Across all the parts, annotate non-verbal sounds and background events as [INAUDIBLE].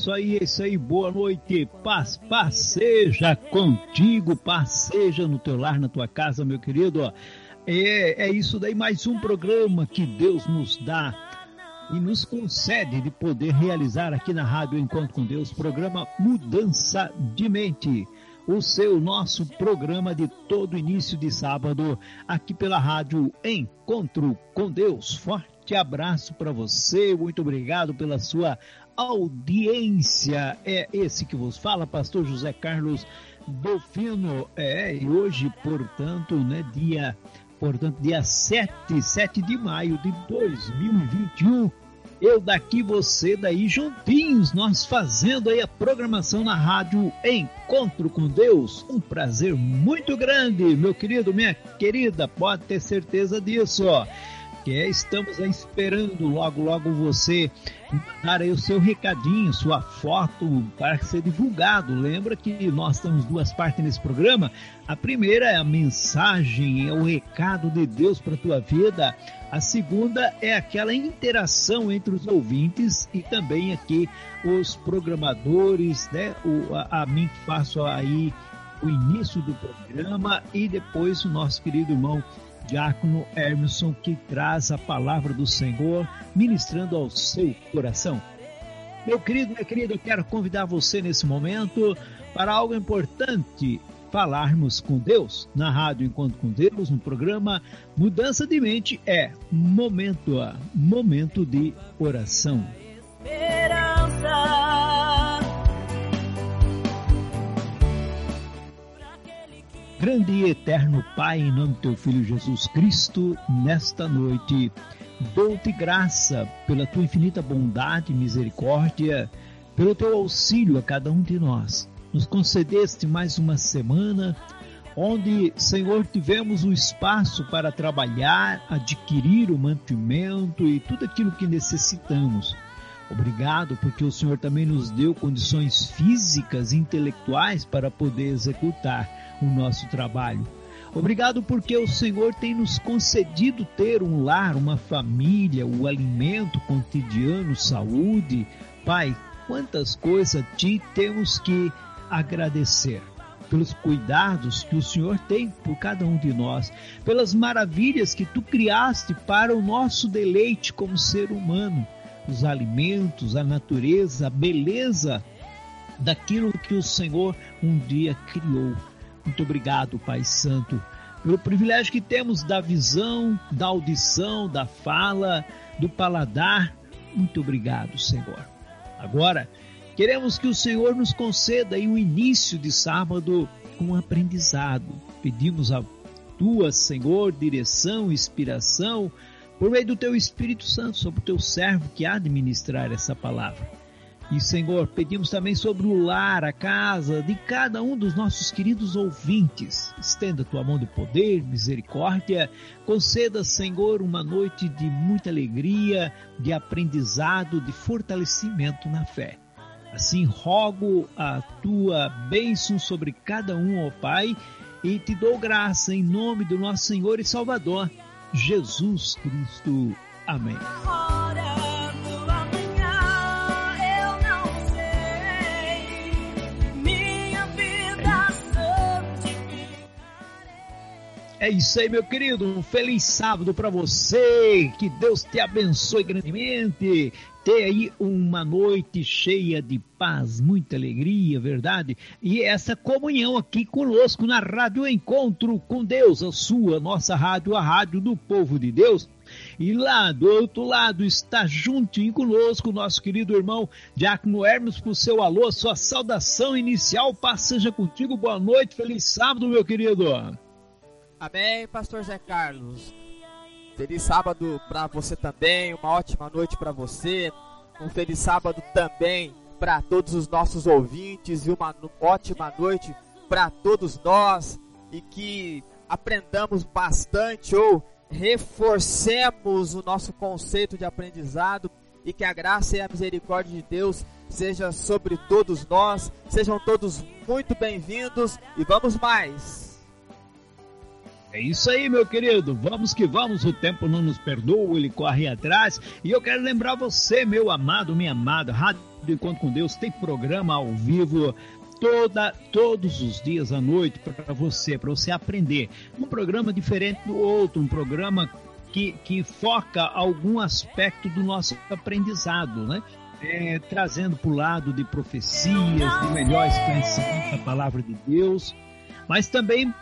Isso aí, é isso aí, boa noite, paz, paz seja contigo, paz seja no teu lar, na tua casa, meu querido. É, é isso daí, mais um programa que Deus nos dá e nos concede de poder realizar aqui na Rádio Encontro com Deus, programa Mudança de Mente. O seu, nosso programa de todo início de sábado, aqui pela Rádio Encontro com Deus. Forte abraço para você, muito obrigado pela sua audiência. É esse que vos fala, pastor José Carlos Dolfino. É, e hoje, portanto, né, dia, portanto, dia 7, 7 de maio de 2021. Eu daqui, você daí, juntinhos, nós fazendo aí a programação na rádio Encontro com Deus. Um prazer muito grande, meu querido, minha querida, pode ter certeza disso, ó que é, estamos esperando logo, logo você mandar aí o seu recadinho, sua foto para ser divulgado. Lembra que nós temos duas partes nesse programa. A primeira é a mensagem, é o recado de Deus para a tua vida. A segunda é aquela interação entre os ouvintes e também aqui os programadores, né? O, a, a mim que faço aí o início do programa e depois o nosso querido irmão diácono Emerson, que traz a palavra do Senhor, ministrando ao seu coração. Meu querido, minha querida, eu quero convidar você nesse momento para algo importante, falarmos com Deus na Rádio Encontro com Deus, no programa Mudança de Mente é momento, momento de oração. Esperança. Grande e eterno Pai, em nome do teu Filho Jesus Cristo, nesta noite, dou-te graça pela tua infinita bondade e misericórdia, pelo teu auxílio a cada um de nós. Nos concedeste mais uma semana onde, Senhor, tivemos o espaço para trabalhar, adquirir o mantimento e tudo aquilo que necessitamos. Obrigado, porque o Senhor também nos deu condições físicas e intelectuais para poder executar o nosso trabalho. Obrigado porque o Senhor tem nos concedido ter um lar, uma família, o alimento cotidiano, saúde. Pai, quantas coisas a Ti temos que agradecer pelos cuidados que o Senhor tem por cada um de nós, pelas maravilhas que Tu criaste para o nosso deleite como ser humano, os alimentos, a natureza, a beleza daquilo que o Senhor um dia criou. Muito obrigado, Pai Santo, pelo privilégio que temos da visão, da audição, da fala, do paladar. Muito obrigado, Senhor. Agora, queremos que o Senhor nos conceda o início de sábado com um aprendizado. Pedimos a tua, Senhor, direção, inspiração, por meio do teu Espírito Santo, sobre o teu servo que há de ministrar essa palavra. E, Senhor, pedimos também sobre o lar, a casa de cada um dos nossos queridos ouvintes. Estenda tua mão de poder, misericórdia. Conceda, Senhor, uma noite de muita alegria, de aprendizado, de fortalecimento na fé. Assim, rogo a tua bênção sobre cada um, ó Pai, e te dou graça em nome do nosso Senhor e Salvador, Jesus Cristo. Amém. É isso aí, meu querido. Um feliz sábado para você. Que Deus te abençoe grandemente. Ter aí uma noite cheia de paz, muita alegria, verdade? E essa comunhão aqui conosco na Rádio Encontro com Deus, a sua, nossa rádio, a rádio do povo de Deus. E lá do outro lado está juntinho conosco nosso querido irmão Diácono Hermes por seu alô, sua saudação inicial. Paz seja contigo, boa noite, feliz sábado, meu querido. Amém, Pastor Zé Carlos. Feliz sábado para você também, uma ótima noite para você. Um feliz sábado também para todos os nossos ouvintes e uma ótima noite para todos nós e que aprendamos bastante ou reforcemos o nosso conceito de aprendizado e que a graça e a misericórdia de Deus seja sobre todos nós. Sejam todos muito bem-vindos e vamos mais. É isso aí, meu querido. Vamos que vamos. O tempo não nos perdoa, ele corre atrás. E eu quero lembrar você, meu amado, minha amada, Rádio Encontro com Deus tem programa ao vivo toda todos os dias à noite para você, para você aprender. Um programa diferente do outro, um programa que, que foca algum aspecto do nosso aprendizado, né? É, trazendo para o lado de profecias, de melhores conhecimentos da palavra de Deus, mas também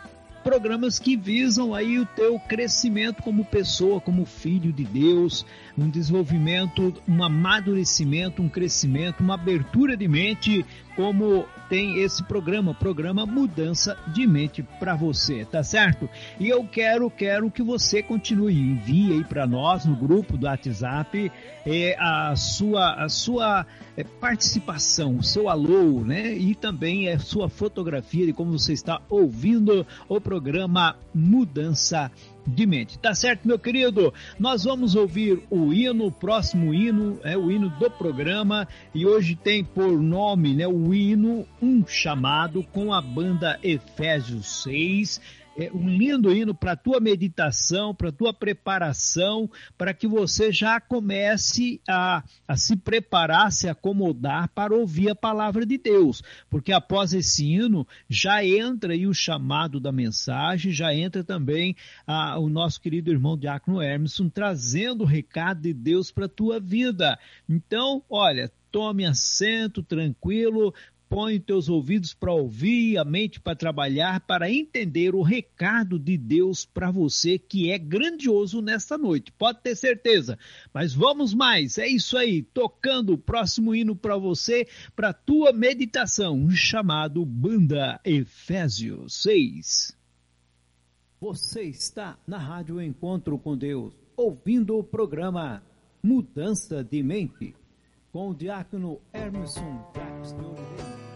programas que visam aí o teu crescimento como pessoa, como filho de Deus, um desenvolvimento, um amadurecimento, um crescimento, uma abertura de mente, como tem esse programa, programa Mudança de Mente para você, tá certo? E eu quero, quero que você continue, envie aí para nós no grupo do WhatsApp é, a sua, a sua é, participação, o seu alô, né? E também a sua fotografia de como você está ouvindo o programa Mudança de mente. Tá certo, meu querido? Nós vamos ouvir o hino, o próximo hino, é o hino do programa, e hoje tem por nome, né, o hino Um Chamado com a banda Efésios 6 é um lindo hino para a tua meditação, para a tua preparação, para que você já comece a, a se preparar, se acomodar para ouvir a palavra de Deus. Porque após esse hino já entra aí o chamado da mensagem, já entra também a, o nosso querido irmão Diácono Hermeson trazendo o recado de Deus para a tua vida. Então, olha, tome assento tranquilo, Põe teus ouvidos para ouvir, a mente para trabalhar, para entender o recado de Deus para você que é grandioso nesta noite. Pode ter certeza. Mas vamos mais. É isso aí, tocando o próximo hino para você, para tua meditação, chamado Banda Efésios 6. Você está na Rádio Encontro com Deus, ouvindo o programa Mudança de Mente, com o diácono Emerson Jacques de Oliveira.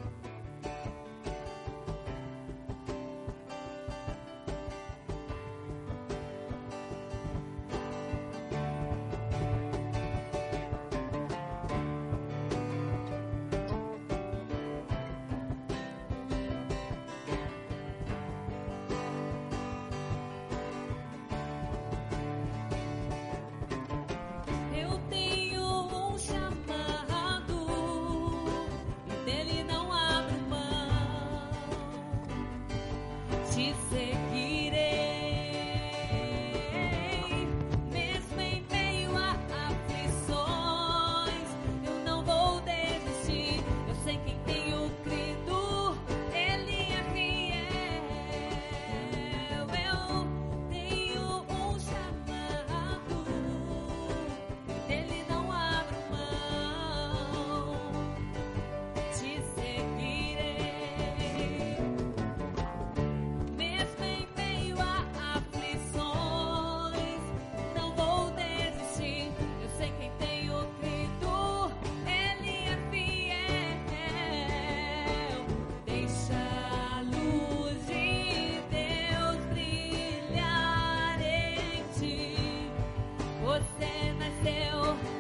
teu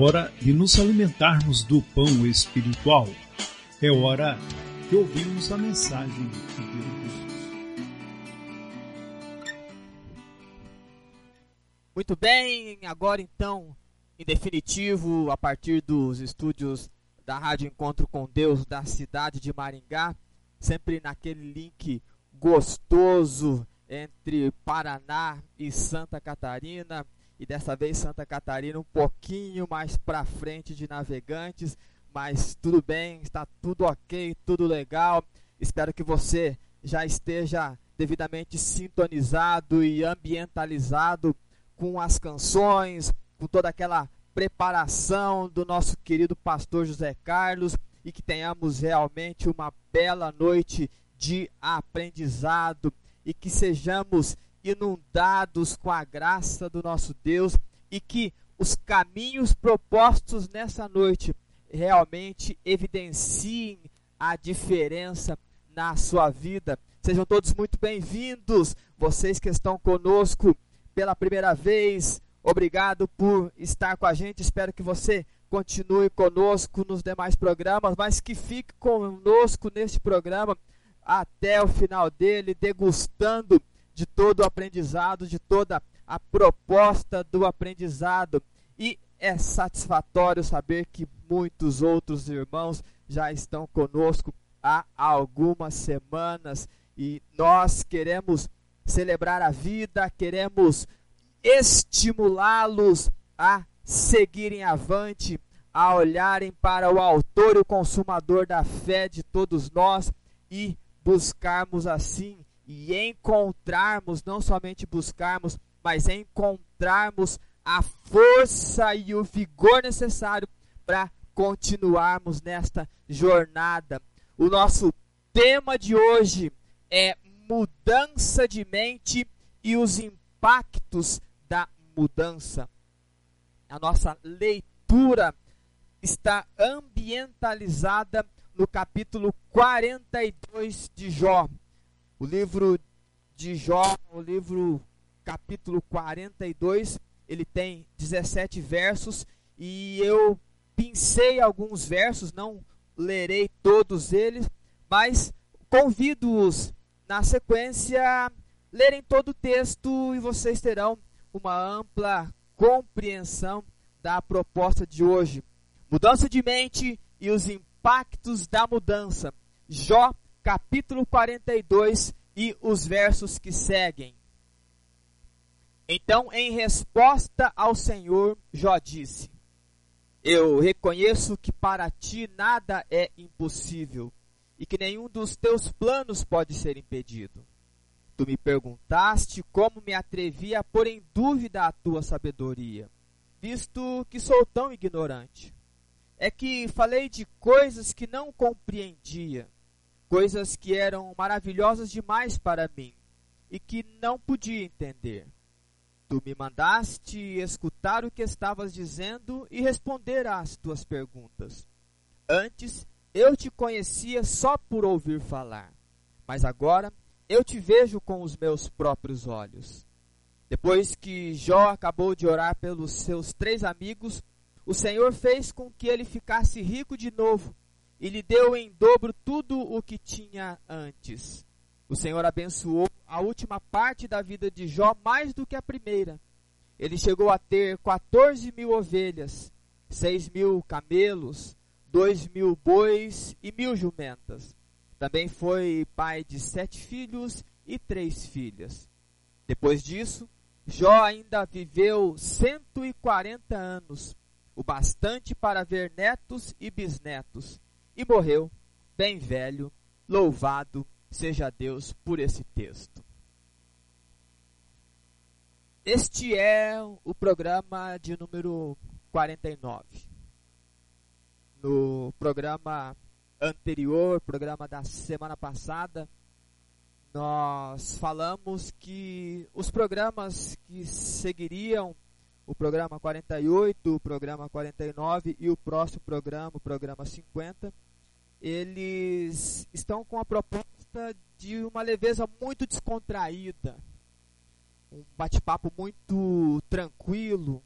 hora de nos alimentarmos do pão espiritual. É hora de ouvirmos a mensagem de Jesus. Muito bem, agora então, em definitivo, a partir dos estúdios da Rádio Encontro com Deus da cidade de Maringá, sempre naquele link gostoso entre Paraná e Santa Catarina e dessa vez Santa Catarina um pouquinho mais para frente de Navegantes, mas tudo bem, está tudo ok, tudo legal. Espero que você já esteja devidamente sintonizado e ambientalizado com as canções, com toda aquela preparação do nosso querido pastor José Carlos e que tenhamos realmente uma bela noite de aprendizado e que sejamos inundados com a graça do nosso Deus e que os caminhos propostos nessa noite realmente evidenciem a diferença na sua vida. Sejam todos muito bem-vindos, vocês que estão conosco pela primeira vez. Obrigado por estar com a gente. Espero que você continue conosco nos demais programas, mas que fique conosco neste programa até o final dele, degustando de todo o aprendizado, de toda a proposta do aprendizado. E é satisfatório saber que muitos outros irmãos já estão conosco há algumas semanas e nós queremos celebrar a vida, queremos estimulá-los a seguirem avante, a olharem para o Autor e o Consumador da fé de todos nós e buscarmos assim e encontrarmos, não somente buscarmos, mas encontrarmos a força e o vigor necessário para continuarmos nesta jornada. O nosso tema de hoje é mudança de mente e os impactos da mudança. A nossa leitura está ambientalizada no capítulo 42 de Jó. O livro de Jó, o livro capítulo 42, ele tem 17 versos e eu pincei alguns versos, não lerei todos eles, mas convido-os na sequência lerem todo o texto e vocês terão uma ampla compreensão da proposta de hoje. Mudança de mente e os impactos da mudança. Jó capítulo 42 e os versos que seguem. Então, em resposta ao Senhor, Jó disse: Eu reconheço que para ti nada é impossível e que nenhum dos teus planos pode ser impedido. Tu me perguntaste como me atrevi a pôr em dúvida a tua sabedoria, visto que sou tão ignorante. É que falei de coisas que não compreendia coisas que eram maravilhosas demais para mim e que não podia entender. Tu me mandaste escutar o que estavas dizendo e responder às tuas perguntas. Antes eu te conhecia só por ouvir falar, mas agora eu te vejo com os meus próprios olhos. Depois que Jó acabou de orar pelos seus três amigos, o Senhor fez com que ele ficasse rico de novo e lhe deu em dobro tudo o que tinha antes. O Senhor abençoou a última parte da vida de Jó mais do que a primeira. Ele chegou a ter 14 mil ovelhas, 6 mil camelos, 2 mil bois e mil jumentas. Também foi pai de sete filhos e três filhas. Depois disso, Jó ainda viveu 140 anos, o bastante para ver netos e bisnetos e morreu bem velho. Louvado seja Deus por esse texto. Este é o programa de número 49. No programa anterior, programa da semana passada, nós falamos que os programas que seguiriam o programa 48, o programa 49 e o próximo programa, o programa 50, eles estão com a proposta de uma leveza muito descontraída, um bate-papo muito tranquilo,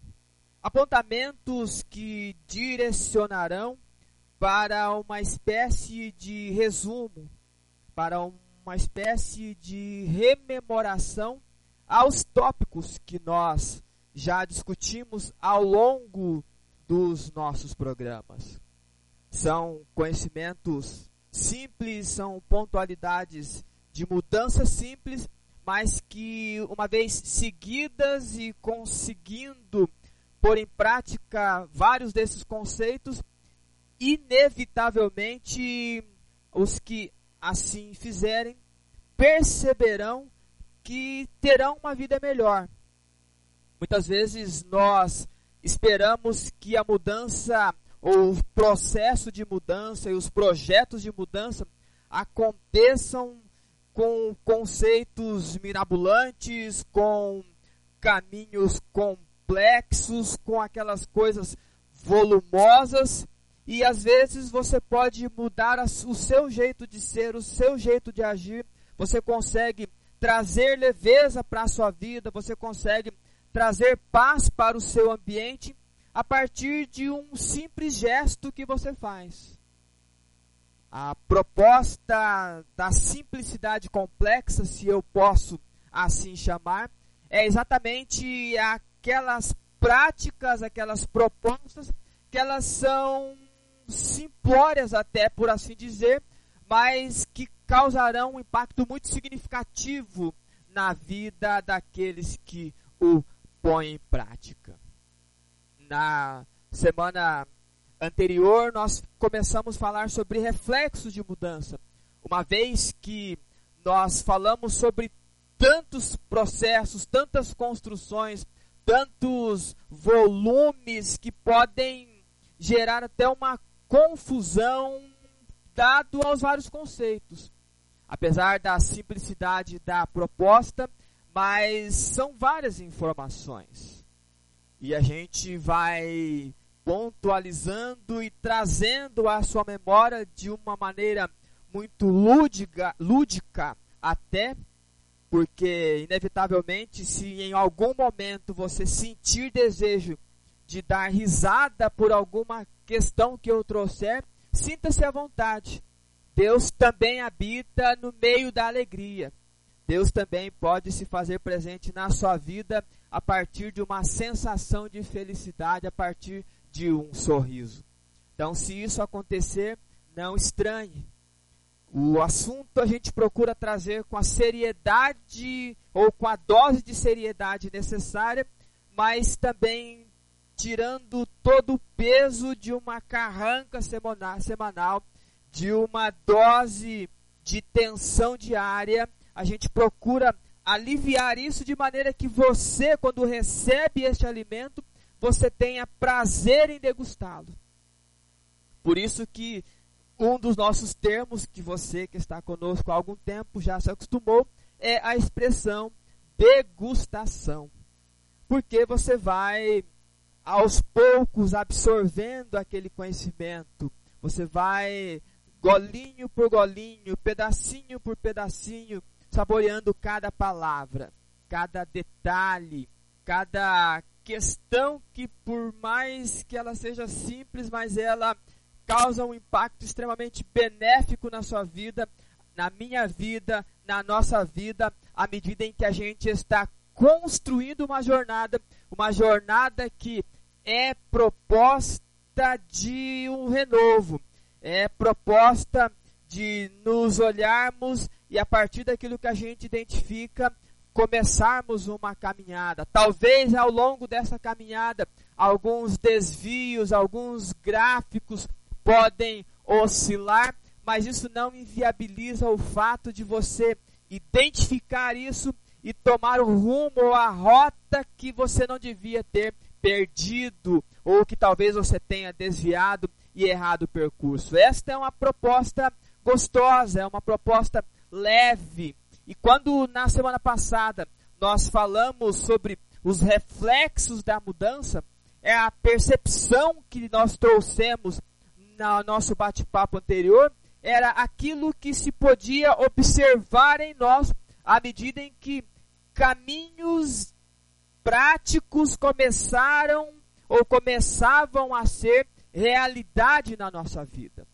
apontamentos que direcionarão para uma espécie de resumo, para uma espécie de rememoração aos tópicos que nós já discutimos ao longo dos nossos programas. São conhecimentos simples, são pontualidades de mudança simples mas que uma vez seguidas e conseguindo pôr em prática vários desses conceitos, inevitavelmente os que assim fizerem perceberão que terão uma vida melhor. Muitas vezes nós esperamos que a mudança o processo de mudança e os projetos de mudança aconteçam com conceitos mirabolantes, com caminhos complexos, com aquelas coisas volumosas. E às vezes você pode mudar o seu jeito de ser, o seu jeito de agir. Você consegue trazer leveza para a sua vida, você consegue trazer paz para o seu ambiente a partir de um simples gesto que você faz. A proposta da simplicidade complexa, se eu posso assim chamar, é exatamente aquelas práticas, aquelas propostas que elas são simplórias até por assim dizer, mas que causarão um impacto muito significativo na vida daqueles que o põem em prática. Na semana anterior, nós começamos a falar sobre reflexos de mudança. Uma vez que nós falamos sobre tantos processos, tantas construções, tantos volumes que podem gerar até uma confusão dado aos vários conceitos. Apesar da simplicidade da proposta, mas são várias informações. E a gente vai pontualizando e trazendo à sua memória de uma maneira muito lúdica, lúdica até, porque inevitavelmente se em algum momento você sentir desejo de dar risada por alguma questão que eu trouxer, sinta-se à vontade. Deus também habita no meio da alegria. Deus também pode se fazer presente na sua vida a partir de uma sensação de felicidade, a partir de um sorriso. Então, se isso acontecer, não estranhe. O assunto a gente procura trazer com a seriedade ou com a dose de seriedade necessária, mas também tirando todo o peso de uma carranca semanal, de uma dose de tensão diária. A gente procura aliviar isso de maneira que você, quando recebe este alimento, você tenha prazer em degustá-lo. Por isso que um dos nossos termos que você que está conosco há algum tempo já se acostumou é a expressão degustação. Porque você vai aos poucos absorvendo aquele conhecimento. Você vai golinho por golinho, pedacinho por pedacinho, saboreando cada palavra, cada detalhe, cada questão que por mais que ela seja simples, mas ela causa um impacto extremamente benéfico na sua vida, na minha vida, na nossa vida, à medida em que a gente está construindo uma jornada, uma jornada que é proposta de um renovo, é proposta de nos olharmos e a partir daquilo que a gente identifica, começarmos uma caminhada. Talvez ao longo dessa caminhada, alguns desvios, alguns gráficos podem oscilar, mas isso não inviabiliza o fato de você identificar isso e tomar o rumo ou a rota que você não devia ter perdido ou que talvez você tenha desviado e errado o percurso. Esta é uma proposta gostosa, é uma proposta leve. E quando na semana passada nós falamos sobre os reflexos da mudança, é a percepção que nós trouxemos no nosso bate-papo anterior, era aquilo que se podia observar em nós à medida em que caminhos práticos começaram ou começavam a ser realidade na nossa vida.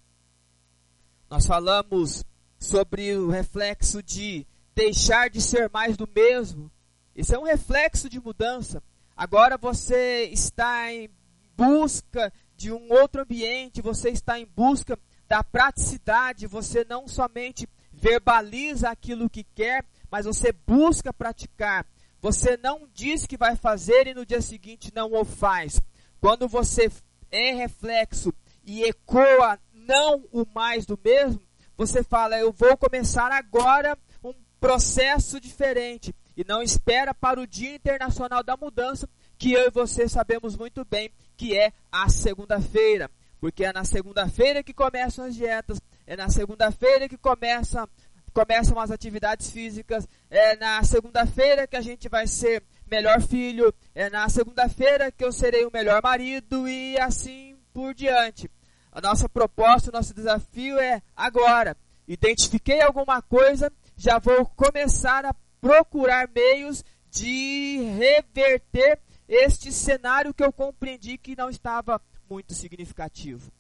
Nós falamos sobre o reflexo de deixar de ser mais do mesmo. Isso é um reflexo de mudança. Agora você está em busca de um outro ambiente, você está em busca da praticidade, você não somente verbaliza aquilo que quer, mas você busca praticar. Você não diz que vai fazer e no dia seguinte não o faz. Quando você é reflexo e ecoa não o mais do mesmo, você fala, eu vou começar agora um processo diferente e não espera para o Dia Internacional da Mudança, que eu e você sabemos muito bem que é a segunda-feira. Porque é na segunda-feira que começam as dietas, é na segunda-feira que começa, começam as atividades físicas, é na segunda-feira que a gente vai ser melhor filho, é na segunda-feira que eu serei o melhor marido e assim por diante. A nossa proposta, o nosso desafio é agora. Identifiquei alguma coisa, já vou começar a procurar meios de reverter este cenário que eu compreendi que não estava muito significativo.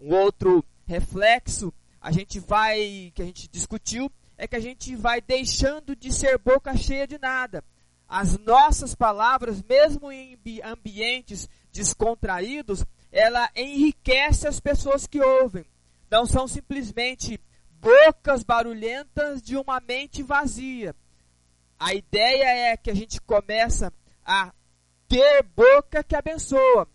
Um outro reflexo a gente vai que a gente discutiu é que a gente vai deixando de ser boca cheia de nada. As nossas palavras, mesmo em ambientes descontraídos, ela enriquece as pessoas que ouvem. Não são simplesmente bocas barulhentas de uma mente vazia. A ideia é que a gente começa a ter boca que abençoa,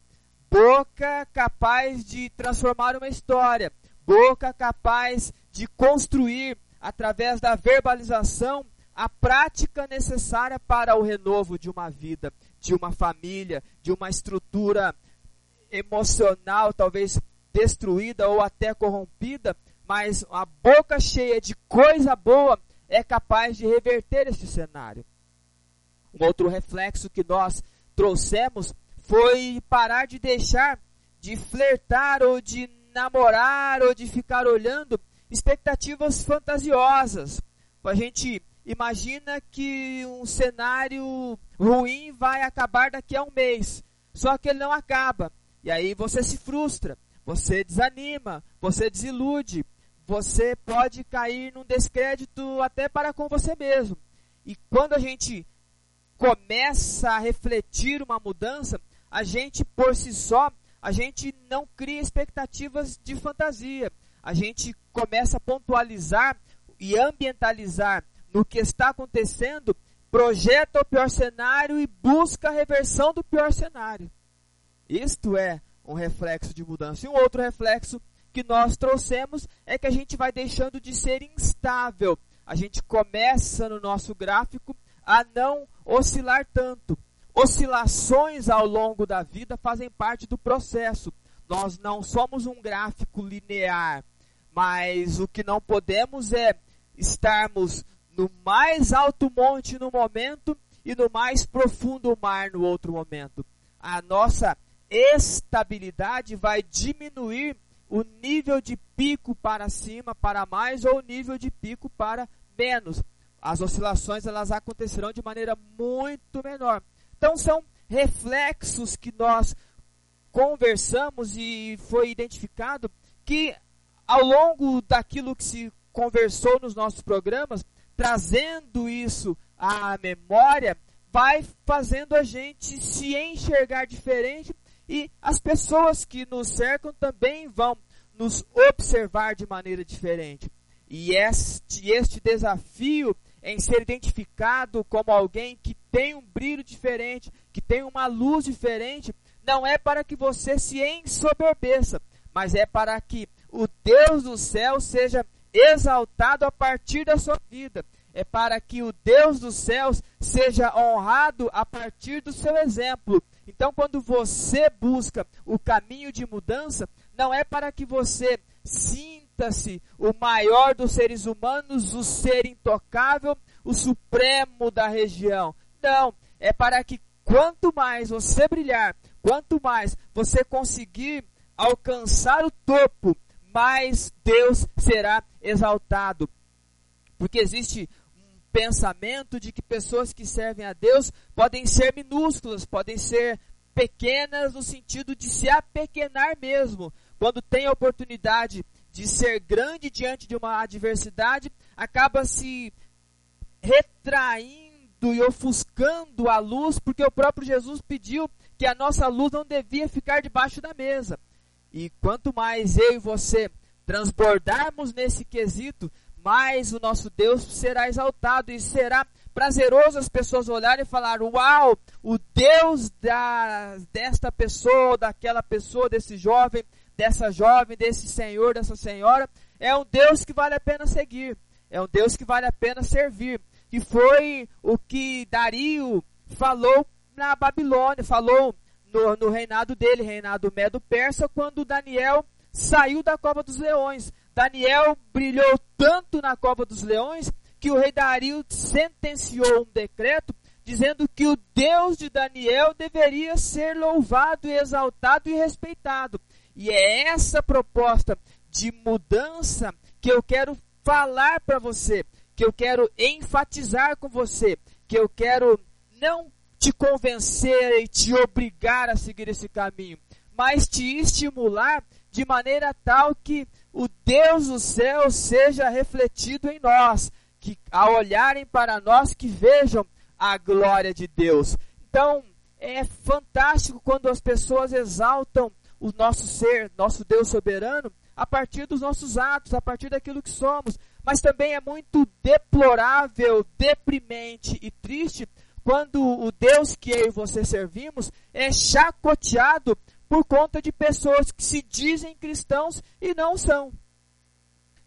boca capaz de transformar uma história, boca capaz de construir através da verbalização a prática necessária para o renovo de uma vida, de uma família, de uma estrutura emocional, talvez destruída ou até corrompida, mas a boca cheia de coisa boa é capaz de reverter este cenário. Um outro reflexo que nós trouxemos foi parar de deixar de flertar ou de namorar ou de ficar olhando expectativas fantasiosas. A gente imagina que um cenário ruim vai acabar daqui a um mês, só que ele não acaba. E aí você se frustra, você desanima, você desilude, você pode cair num descrédito até para com você mesmo. E quando a gente começa a refletir uma mudança, a gente por si só, a gente não cria expectativas de fantasia. A gente começa a pontualizar e ambientalizar no que está acontecendo, projeta o pior cenário e busca a reversão do pior cenário. Isto é um reflexo de mudança. E um outro reflexo que nós trouxemos é que a gente vai deixando de ser instável. A gente começa no nosso gráfico a não oscilar tanto. Oscilações ao longo da vida fazem parte do processo. Nós não somos um gráfico linear, mas o que não podemos é estarmos no mais alto monte no momento e no mais profundo mar no outro momento. A nossa estabilidade vai diminuir o nível de pico para cima, para mais, ou o nível de pico para menos. As oscilações elas acontecerão de maneira muito menor. Então são reflexos que nós conversamos e foi identificado que ao longo daquilo que se conversou nos nossos programas, trazendo isso à memória, vai fazendo a gente se enxergar diferente e as pessoas que nos cercam também vão nos observar de maneira diferente. E este, este desafio em ser identificado como alguém que tem um brilho diferente, que tem uma luz diferente, não é para que você se ensoberbeça, mas é para que o Deus do céu seja exaltado a partir da sua vida. é para que o Deus dos céus seja honrado a partir do seu exemplo. Então, quando você busca o caminho de mudança, não é para que você sinta-se o maior dos seres humanos, o ser intocável, o supremo da região. Não, é para que quanto mais você brilhar, quanto mais você conseguir alcançar o topo, mais Deus será exaltado. Porque existe pensamento de que pessoas que servem a Deus podem ser minúsculas, podem ser pequenas no sentido de se apequenar mesmo. Quando tem a oportunidade de ser grande diante de uma adversidade, acaba se retraindo e ofuscando a luz, porque o próprio Jesus pediu que a nossa luz não devia ficar debaixo da mesa. E quanto mais eu e você transbordarmos nesse quesito, mais o nosso Deus será exaltado e será prazeroso as pessoas olharem e falar: Uau, o Deus da, desta pessoa, daquela pessoa, desse jovem, dessa jovem, desse senhor, dessa senhora, é um Deus que vale a pena seguir, é um Deus que vale a pena servir. Que foi o que Dario falou na Babilônia, falou no, no reinado dele, reinado Medo-Persa, quando Daniel saiu da cova dos leões. Daniel brilhou tanto na cova dos leões que o rei Dario sentenciou um decreto dizendo que o Deus de Daniel deveria ser louvado, exaltado e respeitado. E é essa proposta de mudança que eu quero falar para você, que eu quero enfatizar com você, que eu quero não te convencer e te obrigar a seguir esse caminho, mas te estimular de maneira tal que o Deus do céu seja refletido em nós, que ao olharem para nós que vejam a glória de Deus. Então, é fantástico quando as pessoas exaltam o nosso ser, nosso Deus soberano, a partir dos nossos atos, a partir daquilo que somos. Mas também é muito deplorável, deprimente e triste quando o Deus que eu e você servimos é chacoteado por conta de pessoas que se dizem cristãos e não são.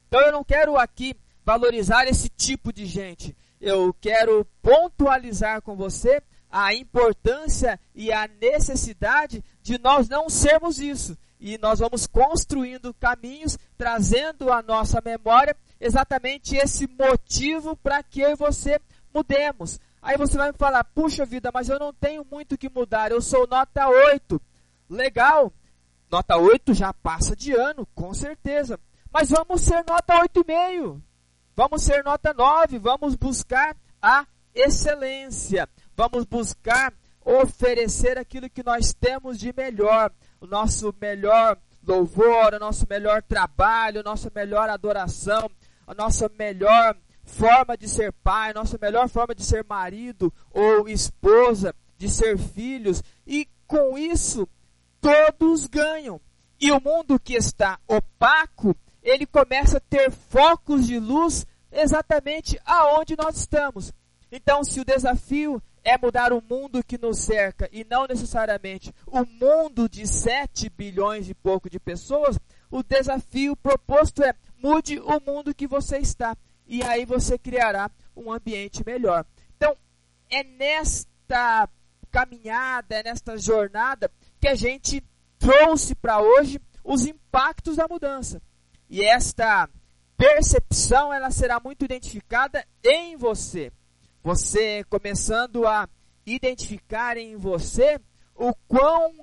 Então eu não quero aqui valorizar esse tipo de gente. Eu quero pontualizar com você a importância e a necessidade de nós não sermos isso. E nós vamos construindo caminhos, trazendo à nossa memória exatamente esse motivo para que eu e você mudemos. Aí você vai me falar, puxa vida, mas eu não tenho muito que mudar, eu sou nota 8. Legal, nota 8 já passa de ano, com certeza. Mas vamos ser nota 8,5. Vamos ser nota 9, vamos buscar a excelência. Vamos buscar oferecer aquilo que nós temos de melhor, o nosso melhor louvor, o nosso melhor trabalho, a nossa melhor adoração, a nossa melhor forma de ser pai, nossa melhor forma de ser marido ou esposa, de ser filhos, e com isso todos ganham. E o mundo que está opaco, ele começa a ter focos de luz exatamente aonde nós estamos. Então, se o desafio é mudar o mundo que nos cerca e não necessariamente o mundo de 7 bilhões e pouco de pessoas, o desafio proposto é mude o mundo que você está e aí você criará um ambiente melhor. Então, é nesta caminhada, é nesta jornada que a gente trouxe para hoje os impactos da mudança. E esta percepção ela será muito identificada em você. Você começando a identificar em você o quão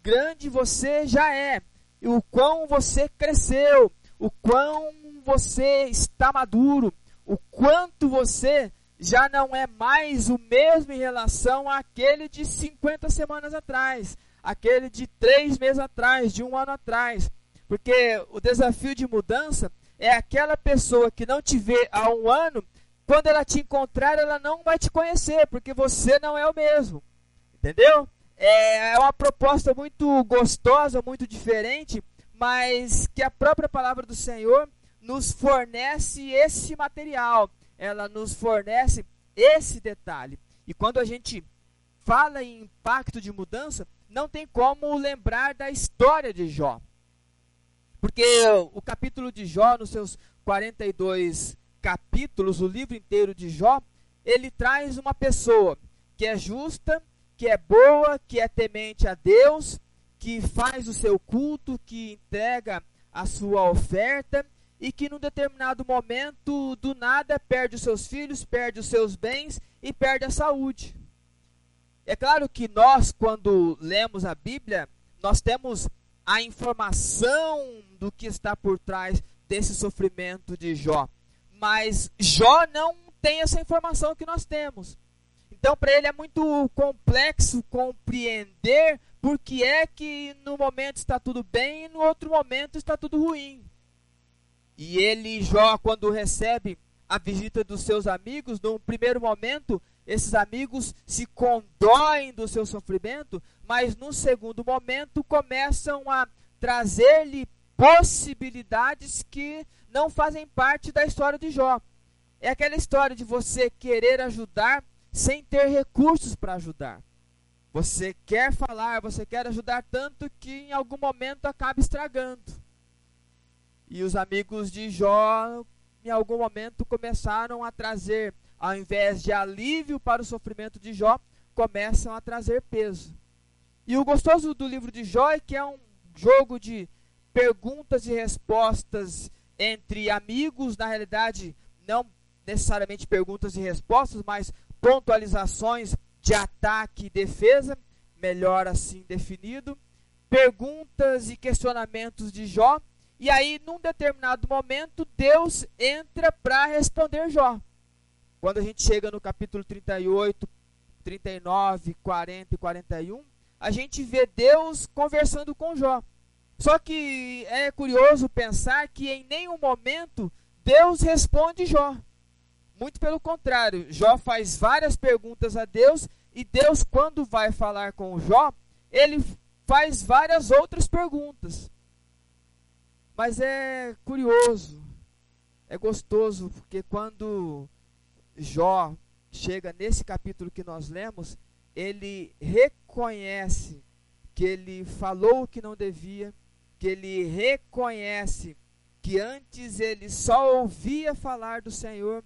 grande você já é, o quão você cresceu, o quão você está maduro, o quanto você já não é mais o mesmo em relação àquele de 50 semanas atrás, aquele de três meses atrás, de um ano atrás. Porque o desafio de mudança é aquela pessoa que não te vê há um ano, quando ela te encontrar, ela não vai te conhecer, porque você não é o mesmo. Entendeu? É, é uma proposta muito gostosa, muito diferente, mas que a própria palavra do Senhor nos fornece esse material, ela nos fornece esse detalhe. E quando a gente fala em impacto de mudança, não tem como lembrar da história de Jó. Porque o capítulo de Jó, nos seus 42 capítulos, o livro inteiro de Jó, ele traz uma pessoa que é justa, que é boa, que é temente a Deus, que faz o seu culto, que entrega a sua oferta e que num determinado momento, do nada, perde os seus filhos, perde os seus bens e perde a saúde. É claro que nós, quando lemos a Bíblia, nós temos a informação do que está por trás desse sofrimento de Jó. Mas Jó não tem essa informação que nós temos. Então, para ele é muito complexo compreender por que é que no momento está tudo bem e no outro momento está tudo ruim. E ele, Jó, quando recebe a visita dos seus amigos, num primeiro momento, esses amigos se condoem do seu sofrimento, mas no segundo momento começam a trazer-lhe possibilidades que não fazem parte da história de Jó. É aquela história de você querer ajudar sem ter recursos para ajudar. Você quer falar, você quer ajudar tanto que em algum momento acaba estragando. E os amigos de Jó, em algum momento, começaram a trazer, ao invés de alívio para o sofrimento de Jó, começam a trazer peso. E o gostoso do livro de Jó é que é um jogo de perguntas e respostas entre amigos, na realidade, não necessariamente perguntas e respostas, mas pontualizações de ataque e defesa, melhor assim definido, perguntas e questionamentos de Jó, e aí num determinado momento Deus entra para responder Jó. Quando a gente chega no capítulo 38, 39, 40 e 41, a gente vê Deus conversando com Jó. Só que é curioso pensar que em nenhum momento Deus responde Jó. Muito pelo contrário, Jó faz várias perguntas a Deus e Deus, quando vai falar com Jó, ele faz várias outras perguntas. Mas é curioso, é gostoso, porque quando Jó chega nesse capítulo que nós lemos, ele reconhece que ele falou o que não devia, que ele reconhece que antes ele só ouvia falar do Senhor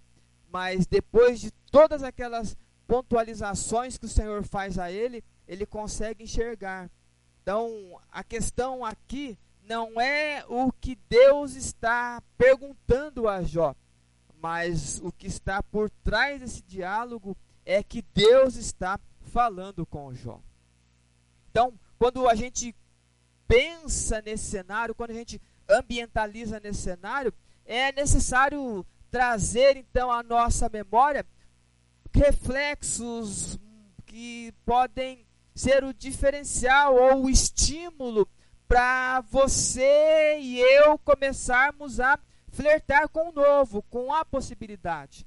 mas depois de todas aquelas pontualizações que o Senhor faz a ele, ele consegue enxergar. Então, a questão aqui não é o que Deus está perguntando a Jó, mas o que está por trás desse diálogo é que Deus está falando com Jó. Então, quando a gente pensa nesse cenário, quando a gente ambientaliza nesse cenário, é necessário trazer então à nossa memória reflexos que podem ser o diferencial ou o estímulo para você e eu começarmos a flertar com o novo, com a possibilidade.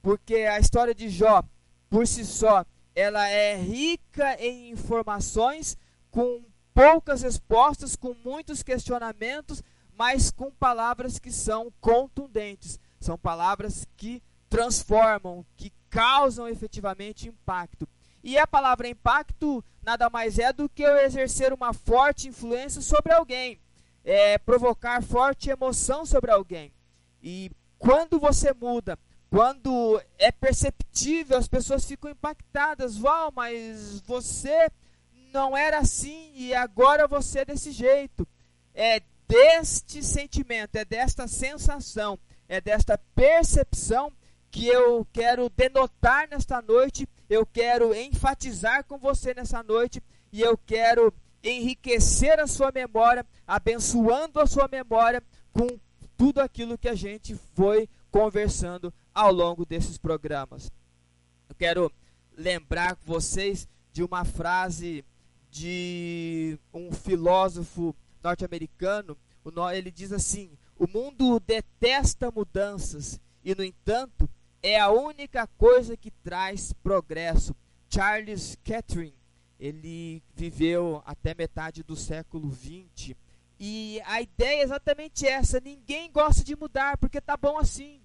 Porque a história de Jó, por si só, ela é rica em informações, com poucas respostas, com muitos questionamentos, mas com palavras que são contundentes. São palavras que transformam, que causam efetivamente impacto. E a palavra impacto nada mais é do que eu exercer uma forte influência sobre alguém, é, provocar forte emoção sobre alguém. E quando você muda, quando é perceptível, as pessoas ficam impactadas. Val, mas você não era assim e agora você é desse jeito. É deste sentimento, é desta sensação, é desta percepção que eu quero denotar nesta noite, eu quero enfatizar com você nessa noite e eu quero enriquecer a sua memória, abençoando a sua memória com tudo aquilo que a gente foi conversando ao longo desses programas. Eu quero lembrar vocês de uma frase de um filósofo norte-americano, ele diz assim: o mundo detesta mudanças e, no entanto, é a única coisa que traz progresso. Charles Catherine, ele viveu até metade do século XX e a ideia é exatamente essa: ninguém gosta de mudar porque tá bom assim.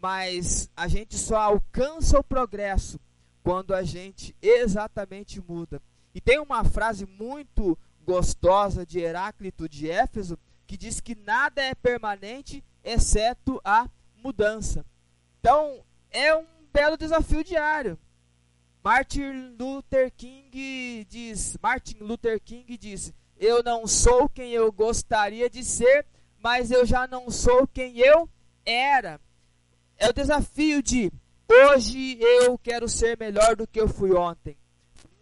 Mas a gente só alcança o progresso quando a gente exatamente muda. E tem uma frase muito gostosa de Heráclito de Éfeso, que diz que nada é permanente exceto a mudança. Então, é um belo desafio diário. Martin Luther King diz, Martin Luther King disse: "Eu não sou quem eu gostaria de ser, mas eu já não sou quem eu era". É o desafio de hoje eu quero ser melhor do que eu fui ontem.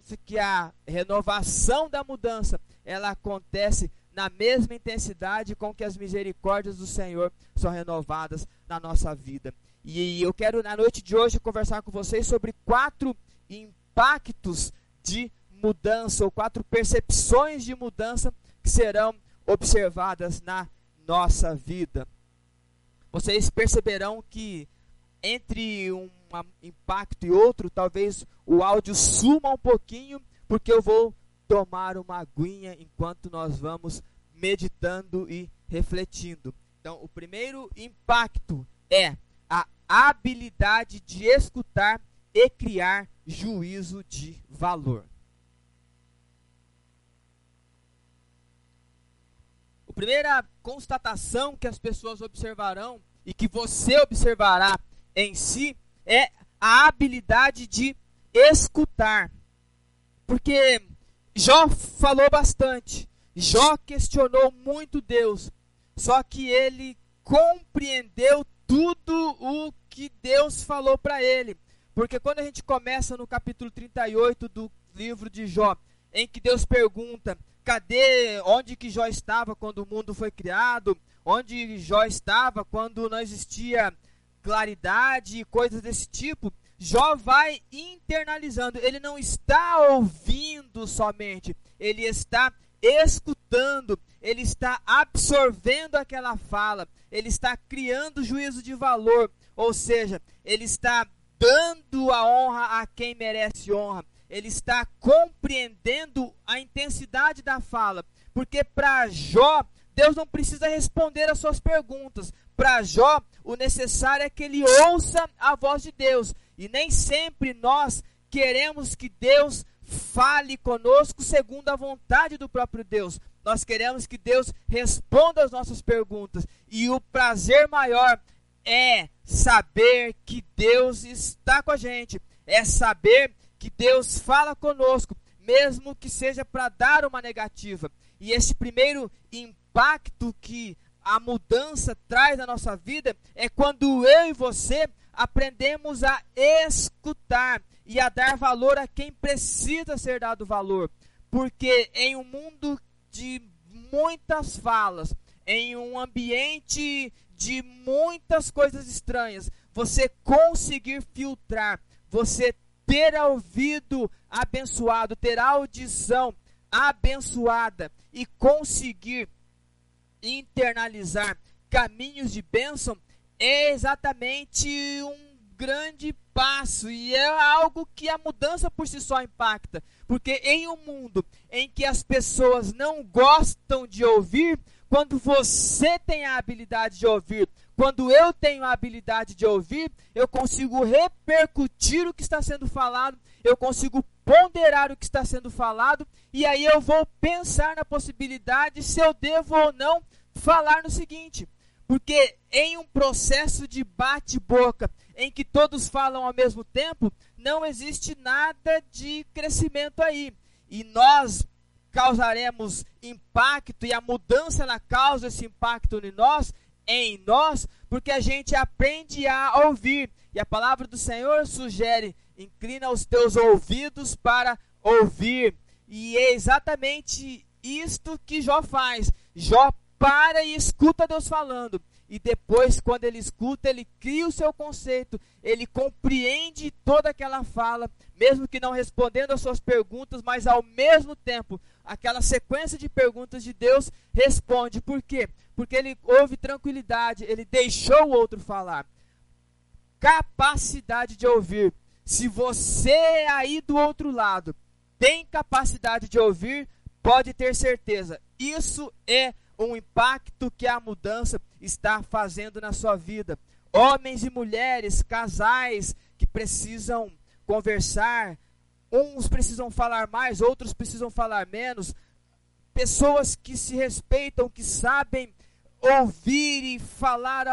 Isso que a renovação da mudança, ela acontece na mesma intensidade com que as misericórdias do Senhor são renovadas na nossa vida. E eu quero na noite de hoje conversar com vocês sobre quatro impactos de mudança, ou quatro percepções de mudança que serão observadas na nossa vida. Vocês perceberão que entre um impacto e outro, talvez o áudio suma um pouquinho, porque eu vou tomar uma aguinha enquanto nós vamos meditando e refletindo. Então, o primeiro impacto é a habilidade de escutar e criar juízo de valor. A primeira constatação que as pessoas observarão e que você observará em si é a habilidade de escutar. Porque Jó falou bastante, Jó questionou muito Deus, só que ele compreendeu tudo o que Deus falou para ele. Porque quando a gente começa no capítulo 38 do livro de Jó, em que Deus pergunta: cadê, onde que Jó estava quando o mundo foi criado? Onde Jó estava quando não existia claridade e coisas desse tipo? Jó vai internalizando, ele não está ouvindo somente, ele está escutando, ele está absorvendo aquela fala, ele está criando juízo de valor, ou seja, ele está dando a honra a quem merece honra. Ele está compreendendo a intensidade da fala. Porque para Jó, Deus não precisa responder às suas perguntas. Para Jó, o necessário é que ele ouça a voz de Deus. E nem sempre nós queremos que Deus fale conosco segundo a vontade do próprio Deus. Nós queremos que Deus responda às nossas perguntas. E o prazer maior é saber que Deus está com a gente, é saber que Deus fala conosco, mesmo que seja para dar uma negativa. E esse primeiro impacto que a mudança traz na nossa vida é quando eu e você aprendemos a escutar e a dar valor a quem precisa ser dado valor. Porque em um mundo de muitas falas, em um ambiente de muitas coisas estranhas, você conseguir filtrar, você ter ouvido abençoado, ter audição abençoada e conseguir internalizar caminhos de bênção é exatamente um grande passo e é algo que a mudança por si só impacta. Porque em um mundo em que as pessoas não gostam de ouvir, quando você tem a habilidade de ouvir, quando eu tenho a habilidade de ouvir, eu consigo repercutir o que está sendo falado, eu consigo ponderar o que está sendo falado, e aí eu vou pensar na possibilidade se eu devo ou não falar no seguinte. Porque em um processo de bate-boca, em que todos falam ao mesmo tempo, não existe nada de crescimento aí. E nós causaremos impacto e a mudança ela causa esse impacto em nós, em nós, porque a gente aprende a ouvir. E a palavra do Senhor sugere: inclina os teus ouvidos para ouvir. E é exatamente isto que Jó faz. Jó para e escuta Deus falando e depois, quando ele escuta, ele cria o seu conceito, ele compreende toda aquela fala, mesmo que não respondendo às suas perguntas, mas ao mesmo tempo, aquela sequência de perguntas de Deus responde. Por quê? Porque ele houve tranquilidade, ele deixou o outro falar. Capacidade de ouvir. Se você aí do outro lado tem capacidade de ouvir, pode ter certeza, isso é um impacto que a mudança está fazendo na sua vida. Homens e mulheres, casais que precisam conversar, uns precisam falar mais, outros precisam falar menos. Pessoas que se respeitam, que sabem ouvir e falar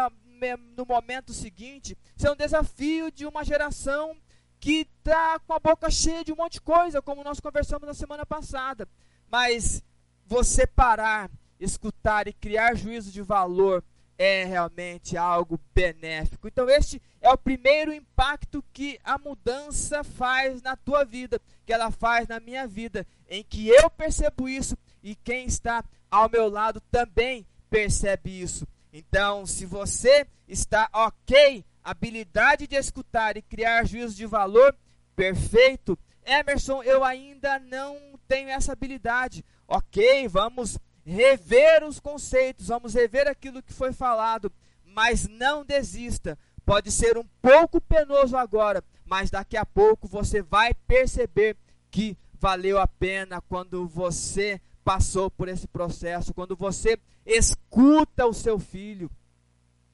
no momento seguinte, isso é um desafio de uma geração que está com a boca cheia de um monte de coisa, como nós conversamos na semana passada. Mas você parar, escutar e criar juízo de valor é realmente algo benéfico. Então, este é o primeiro impacto que a mudança faz na tua vida, que ela faz na minha vida, em que eu percebo isso e quem está ao meu lado também percebe isso. Então, se você está ok, habilidade de escutar e criar juízo de valor, perfeito. Emerson, eu ainda não tenho essa habilidade. Ok, vamos rever os conceitos, vamos rever aquilo que foi falado, mas não desista. Pode ser um pouco penoso agora, mas daqui a pouco você vai perceber que valeu a pena quando você passou por esse processo, quando você escuta o seu filho,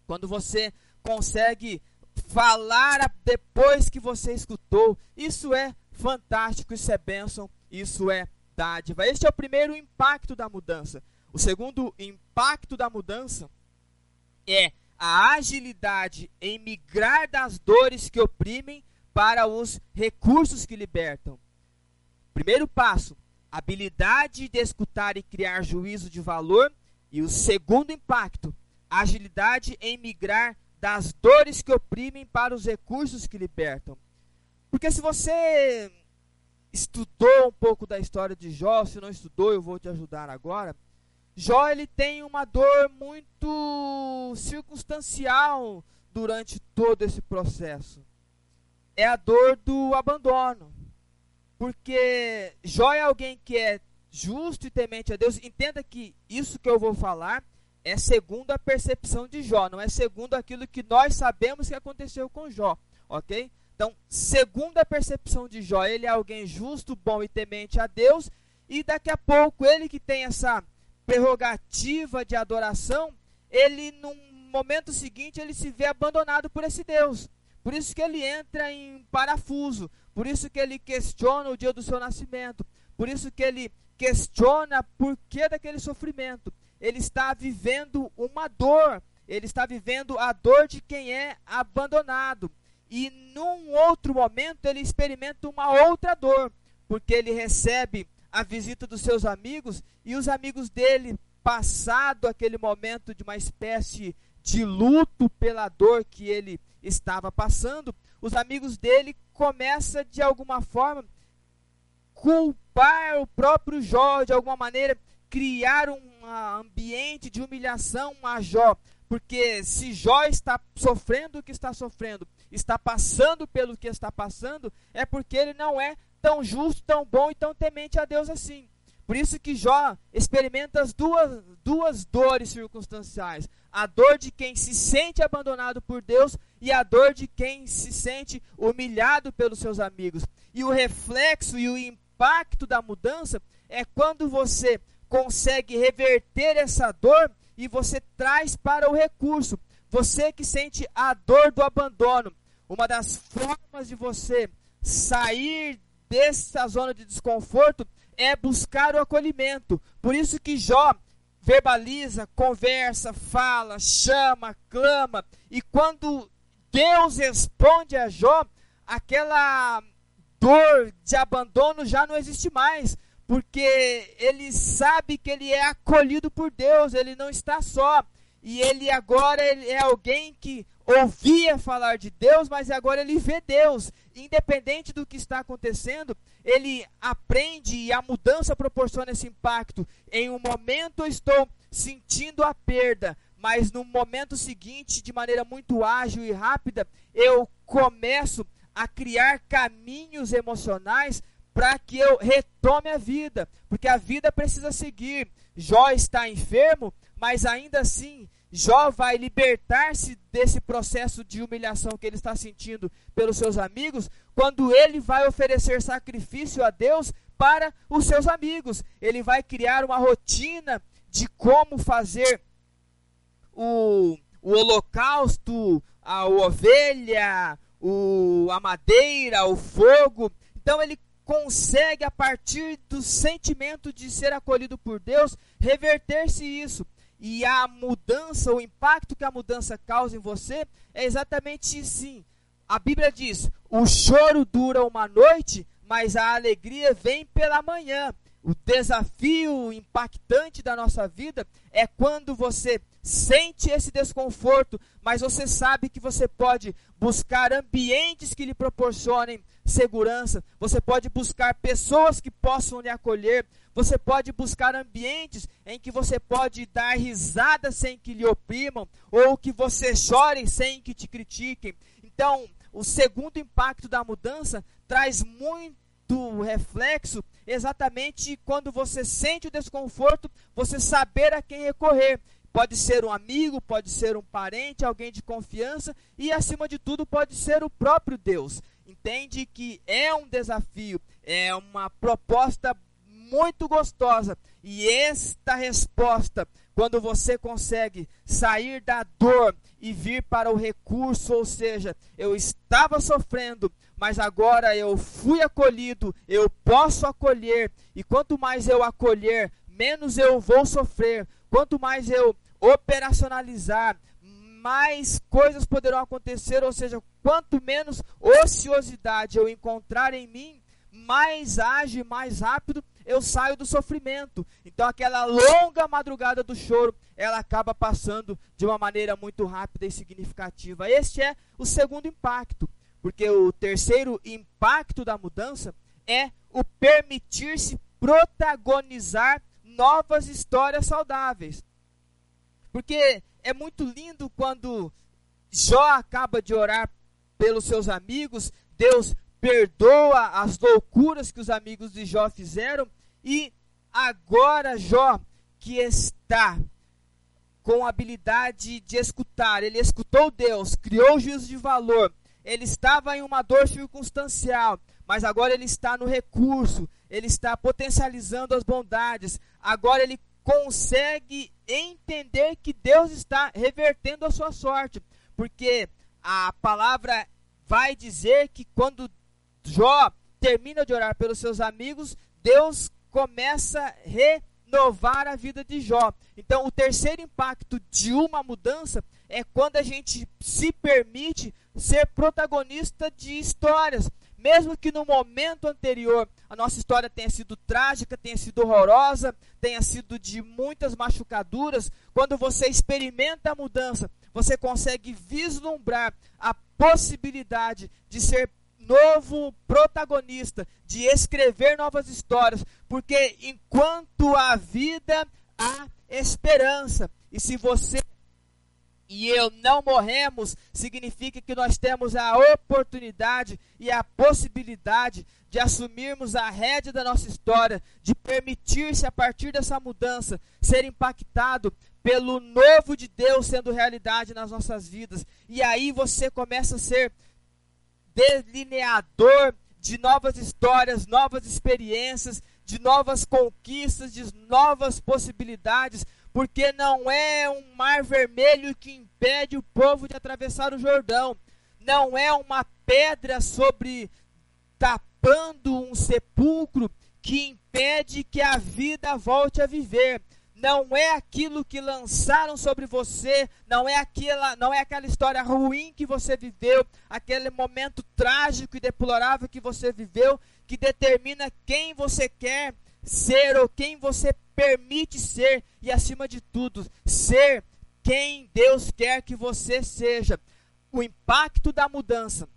quando você consegue falar depois que você escutou. Isso é fantástico, isso é bênção, isso é dádiva. Este é o primeiro impacto da mudança. O segundo impacto da mudança é a agilidade em migrar das dores que oprimem para os recursos que libertam. Primeiro passo, habilidade de escutar e criar juízo de valor. E o segundo impacto, agilidade em migrar das dores que oprimem para os recursos que libertam. Porque se você estudou um pouco da história de Jó, se não estudou, eu vou te ajudar agora. Jó ele tem uma dor muito circunstancial durante todo esse processo. É a dor do abandono. Porque Jó é alguém que é justo e temente a Deus. Entenda que isso que eu vou falar é segundo a percepção de Jó, não é segundo aquilo que nós sabemos que aconteceu com Jó, ok? Então, segundo a percepção de Jó, ele é alguém justo, bom e temente a Deus, e daqui a pouco ele que tem essa prerrogativa de adoração, ele num momento seguinte ele se vê abandonado por esse Deus. Por isso que ele entra em parafuso, por isso que ele questiona o dia do seu nascimento, por isso que ele questiona por que daquele sofrimento. Ele está vivendo uma dor, ele está vivendo a dor de quem é abandonado. E num outro momento ele experimenta uma outra dor, porque ele recebe a visita dos seus amigos e os amigos dele, passado aquele momento de uma espécie de luto pela dor que ele estava passando, os amigos dele começam de alguma forma culpar o próprio Jó, de alguma maneira criar um ambiente de humilhação a Jó, porque se Jó está sofrendo o que está sofrendo, está passando pelo que está passando, é porque ele não é tão justo, tão bom e tão temente a Deus assim. Por isso que Jó experimenta as duas, duas dores circunstanciais: a dor de quem se sente abandonado por Deus e a dor de quem se sente humilhado pelos seus amigos. E o reflexo e o impacto da mudança é quando você consegue reverter essa dor e você traz para o recurso. Você que sente a dor do abandono, uma das formas de você sair dessa zona de desconforto é buscar o acolhimento. Por isso que Jó verbaliza, conversa, fala, chama, clama. E quando Deus responde a Jó, aquela dor de abandono já não existe mais, porque ele sabe que ele é acolhido por Deus, ele não está só. E ele agora ele é alguém que ouvia falar de Deus, mas agora ele vê Deus. Independente do que está acontecendo, ele aprende e a mudança proporciona esse impacto. Em um momento eu estou sentindo a perda, mas no momento seguinte, de maneira muito ágil e rápida, eu começo a criar caminhos emocionais para que eu retome a vida, porque a vida precisa seguir. Jó está enfermo, mas ainda assim Jó vai libertar-se desse processo de humilhação que ele está sentindo pelos seus amigos, quando ele vai oferecer sacrifício a Deus para os seus amigos. Ele vai criar uma rotina de como fazer o, o holocausto, a ovelha, o, a madeira, o fogo. Então ele consegue, a partir do sentimento de ser acolhido por Deus, reverter-se isso. E a mudança, o impacto que a mudança causa em você é exatamente assim. A Bíblia diz: o choro dura uma noite, mas a alegria vem pela manhã. O desafio impactante da nossa vida é quando você sente esse desconforto, mas você sabe que você pode buscar ambientes que lhe proporcionem segurança, você pode buscar pessoas que possam lhe acolher, você pode buscar ambientes em que você pode dar risada sem que lhe oprimam, ou que você chore sem que te critiquem. Então, o segundo impacto da mudança traz muito reflexo exatamente quando você sente o desconforto, você saber a quem recorrer. Pode ser um amigo, pode ser um parente, alguém de confiança e, acima de tudo, pode ser o próprio Deus. Entende que é um desafio, é uma proposta muito gostosa. E esta resposta, quando você consegue sair da dor e vir para o recurso, ou seja, eu estava sofrendo, mas agora eu fui acolhido, eu posso acolher, e quanto mais eu acolher, menos eu vou sofrer. Quanto mais eu operacionalizar, mais coisas poderão acontecer, ou seja, quanto menos ociosidade eu encontrar em mim, mais ágil, mais rápido eu saio do sofrimento. Então aquela longa madrugada do choro, ela acaba passando de uma maneira muito rápida e significativa. Este é o segundo impacto, porque o terceiro impacto da mudança é o permitir-se protagonizar novas histórias saudáveis. Porque é muito lindo quando Jó acaba de orar pelos seus amigos, Deus perdoa as loucuras que os amigos de Jó fizeram. E agora Jó que está com a habilidade de escutar, ele escutou Deus, criou o juízo de valor, ele estava em uma dor circunstancial, mas agora ele está no recurso, ele está potencializando as bondades, agora ele consegue entender que Deus está revertendo a sua sorte, porque a palavra vai dizer que quando Jó termina de orar pelos seus amigos, Deus começa a renovar a vida de Jó. Então, o terceiro impacto de uma mudança é quando a gente se permite ser protagonista de histórias, mesmo que no momento anterior a nossa história tenha sido trágica, tenha sido horrorosa, tenha sido de muitas machucaduras, quando você experimenta a mudança, você consegue vislumbrar a possibilidade de ser novo protagonista, de escrever novas histórias, porque enquanto há vida, há esperança. E se você e eu não morremos, significa que nós temos a oportunidade e a possibilidade de assumirmos a rédea da nossa história, de permitir-se, a partir dessa mudança, ser impactado pelo novo de Deus sendo realidade nas nossas vidas. E aí você começa a ser delineador de novas histórias, novas experiências, de novas conquistas, de novas possibilidades, porque não é um mar vermelho que impede o povo de atravessar o Jordão, não é uma pedra sobre tapando um sepulcro que impede que a vida volte a viver. Não é aquilo que lançaram sobre você, não é aquela, não é aquela história ruim que você viveu, aquele momento trágico e deplorável que você viveu que determina quem você quer ser ou quem você permite ser e, acima de tudo, ser quem Deus quer que você seja. O impacto da mudança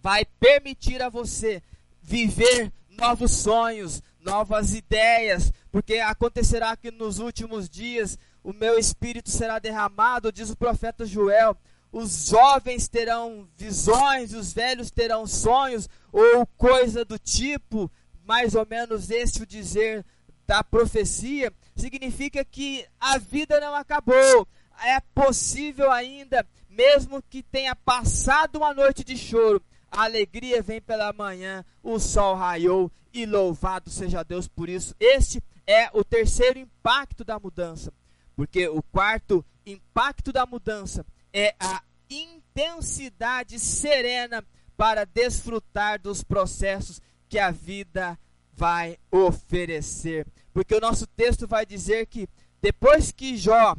vai permitir a você viver novos sonhos, novas ideias, porque acontecerá que nos últimos dias o meu espírito será derramado, diz o profeta Joel. Os jovens terão visões, os velhos terão sonhos, ou coisa do tipo, mais ou menos este o dizer da profecia, significa que a vida não acabou. É possível ainda, mesmo que tenha passado uma noite de choro, a alegria vem pela manhã, o sol raiou e louvado seja Deus por isso. Este é o terceiro impacto da mudança, porque o quarto impacto da mudança é a intensidade serena para desfrutar dos processos que a vida vai oferecer. Porque o nosso texto vai dizer que depois que Jó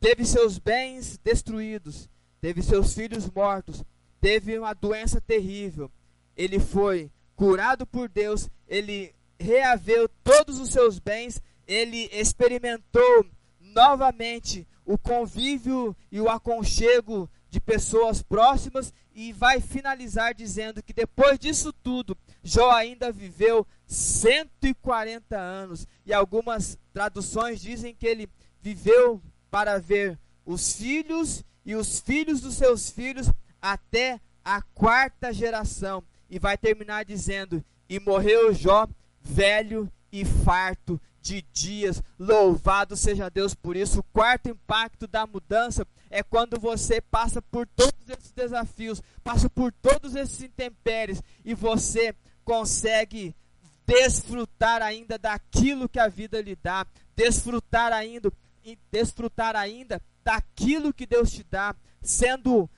teve seus bens destruídos, teve seus filhos mortos, teve uma doença terrível, ele foi curado por Deus, ele reaveu todos os seus bens, ele experimentou novamente o convívio e o aconchego de pessoas próximas e vai finalizar dizendo que depois disso tudo, Jó ainda viveu 140 anos. E algumas traduções dizem que ele viveu para ver os filhos e os filhos dos seus filhos até a quarta geração e vai terminar dizendo: E morreu Jó velho e farto de dias. Louvado seja Deus por isso. O quarto impacto da mudança é quando você passa por todos esses desafios, passa por todos esses intempéries e você consegue desfrutar ainda daquilo que a vida lhe dá, desfrutar ainda, desfrutar ainda daquilo que Deus te dá, sendo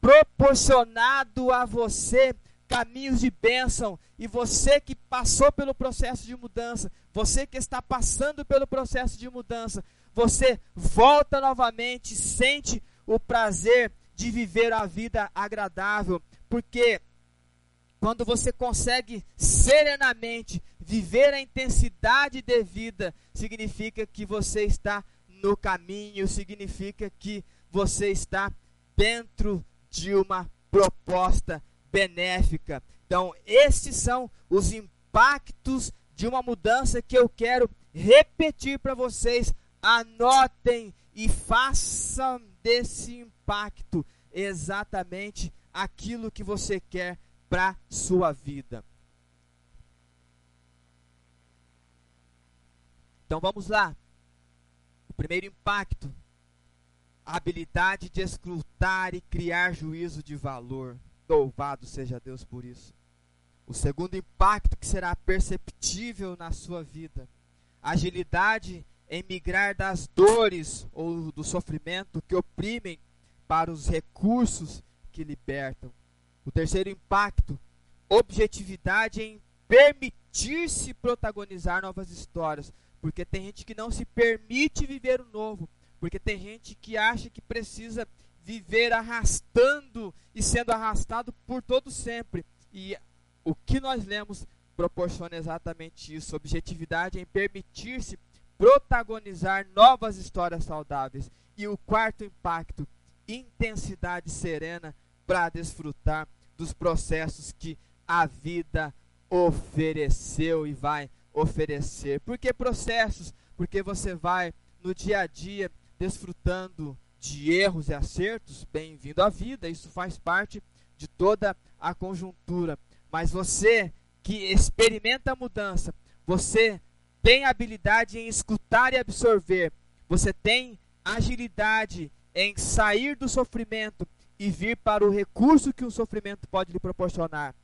proporcionado a você caminhos de bênção. E você que passou pelo processo de mudança, você que está passando pelo processo de mudança, você volta novamente, sente o prazer de viver a vida agradável, porque quando você consegue serenamente viver a intensidade de vida, significa que você está no caminho, significa que você está dentro de uma proposta benéfica. Então, estes são os impactos de uma mudança que eu quero repetir para vocês. Anotem e façam desse impacto exatamente aquilo que você quer para sua vida. Então vamos lá. O primeiro impacto, habilidade de escrutar e criar juízo de valor. Louvado seja Deus por isso. O segundo impacto que será perceptível na sua vida, agilidade em migrar das dores ou do sofrimento que oprimem para os recursos que libertam. O terceiro impacto, objetividade em permitir-se protagonizar novas histórias, porque tem gente que não se permite viver o novo, porque tem gente que acha que precisa viver arrastando e sendo arrastado por todo sempre. E o que nós lemos proporciona exatamente isso, objetividade em permitir-se protagonizar novas histórias saudáveis. E o quarto impacto, intensidade serena para desfrutar dos processos que a vida ofereceu e vai oferecer. Por que processos? Porque você vai no dia a dia desfrutando de erros e acertos, bem-vindo à vida, isso faz parte de toda a conjuntura. Mas você que experimenta a mudança, você tem habilidade em escutar e absorver, você tem agilidade em sair do sofrimento e vir para o recurso que o sofrimento pode lhe proporcionar.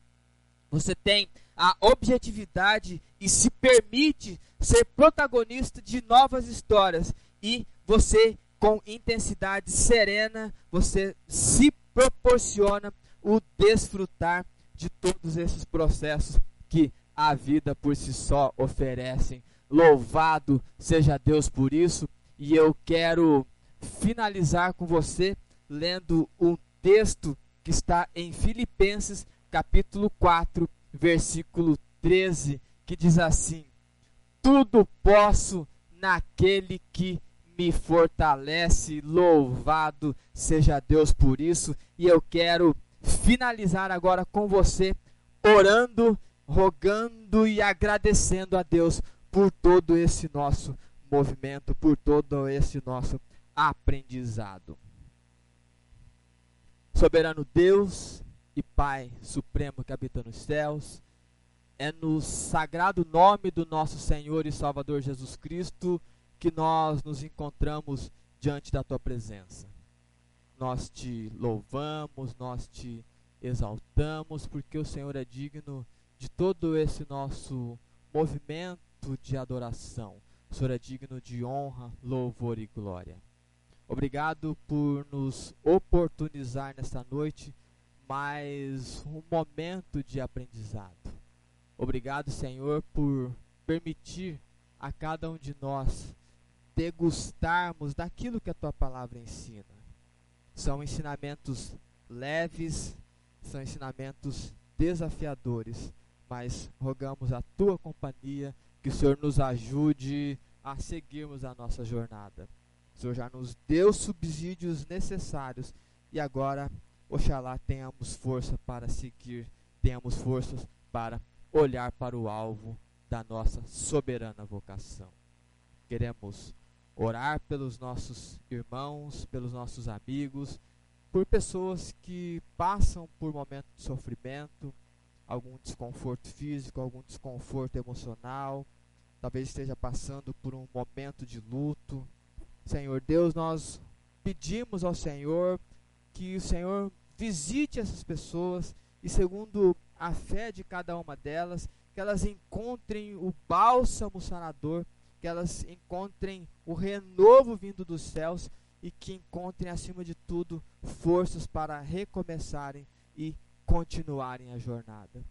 Você tem a objetividade e se permite ser protagonista de novas histórias e você com intensidade serena, você se proporciona o desfrutar de todos esses processos que a vida por si só oferecem. Louvado seja Deus por isso, e eu quero finalizar com você lendo um texto que está em Filipenses, capítulo 4, versículo 13, que diz assim: Tudo posso naquele que me fortalece. Louvado seja Deus por isso. E eu quero finalizar agora com você, orando, rogando e agradecendo a Deus por todo esse nosso movimento, por todo esse nosso aprendizado. Soberano Deus e Pai Supremo que habita nos céus, é no sagrado nome do nosso Senhor e Salvador Jesus Cristo que nós nos encontramos diante da tua presença. Nós te louvamos, nós te exaltamos, porque o Senhor é digno de todo esse nosso movimento de adoração. O Senhor é digno de honra, louvor e glória. Obrigado por nos oportunizar nesta noite mais um momento de aprendizado. Obrigado, Senhor, por permitir a cada um de nós degustarmos daquilo que a tua palavra ensina. São ensinamentos leves, são ensinamentos desafiadores, mas rogamos a tua companhia que o Senhor nos ajude a seguirmos a nossa jornada. O Senhor já nos deu subsídios necessários e agora, oxalá, tenhamos força para seguir, tenhamos forças para olhar para o alvo da nossa soberana vocação. Queremos orar pelos nossos irmãos, pelos nossos amigos, por pessoas que passam por momentos de sofrimento, algum desconforto físico, algum desconforto emocional, talvez esteja passando por um momento de luto. Senhor Deus, nós pedimos ao Senhor que o Senhor visite essas pessoas e, segundo a fé de cada uma delas, que elas encontrem o bálsamo sanador, que elas encontrem o renovo vindo dos céus e que encontrem, acima de tudo, forças para recomeçarem e continuarem a jornada.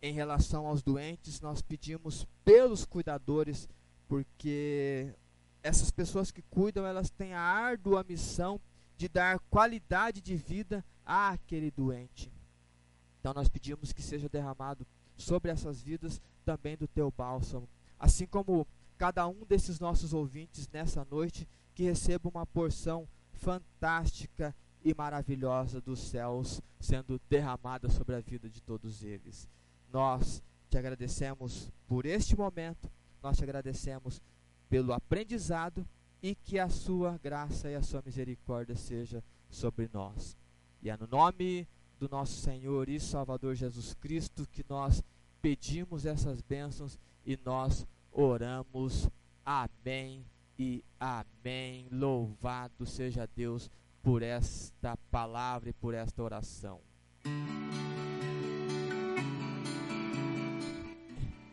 Em relação aos doentes, nós pedimos pelos cuidadores, porque essas pessoas que cuidam, elas têm a árdua missão de dar qualidade de vida àquele doente. Então nós pedimos que seja derramado sobre essas vidas também do teu bálsamo, assim como cada um desses nossos ouvintes nessa noite que receba uma porção fantástica e maravilhosa dos céus sendo derramada sobre a vida de todos eles. Nós te agradecemos por este momento, nós te agradecemos pelo aprendizado e que a sua graça e a sua misericórdia seja sobre nós. E é no nome do nosso Senhor e Salvador Jesus Cristo que nós pedimos essas bênçãos e nós oramos. Amém e amém. Louvado seja Deus por esta palavra e por esta oração.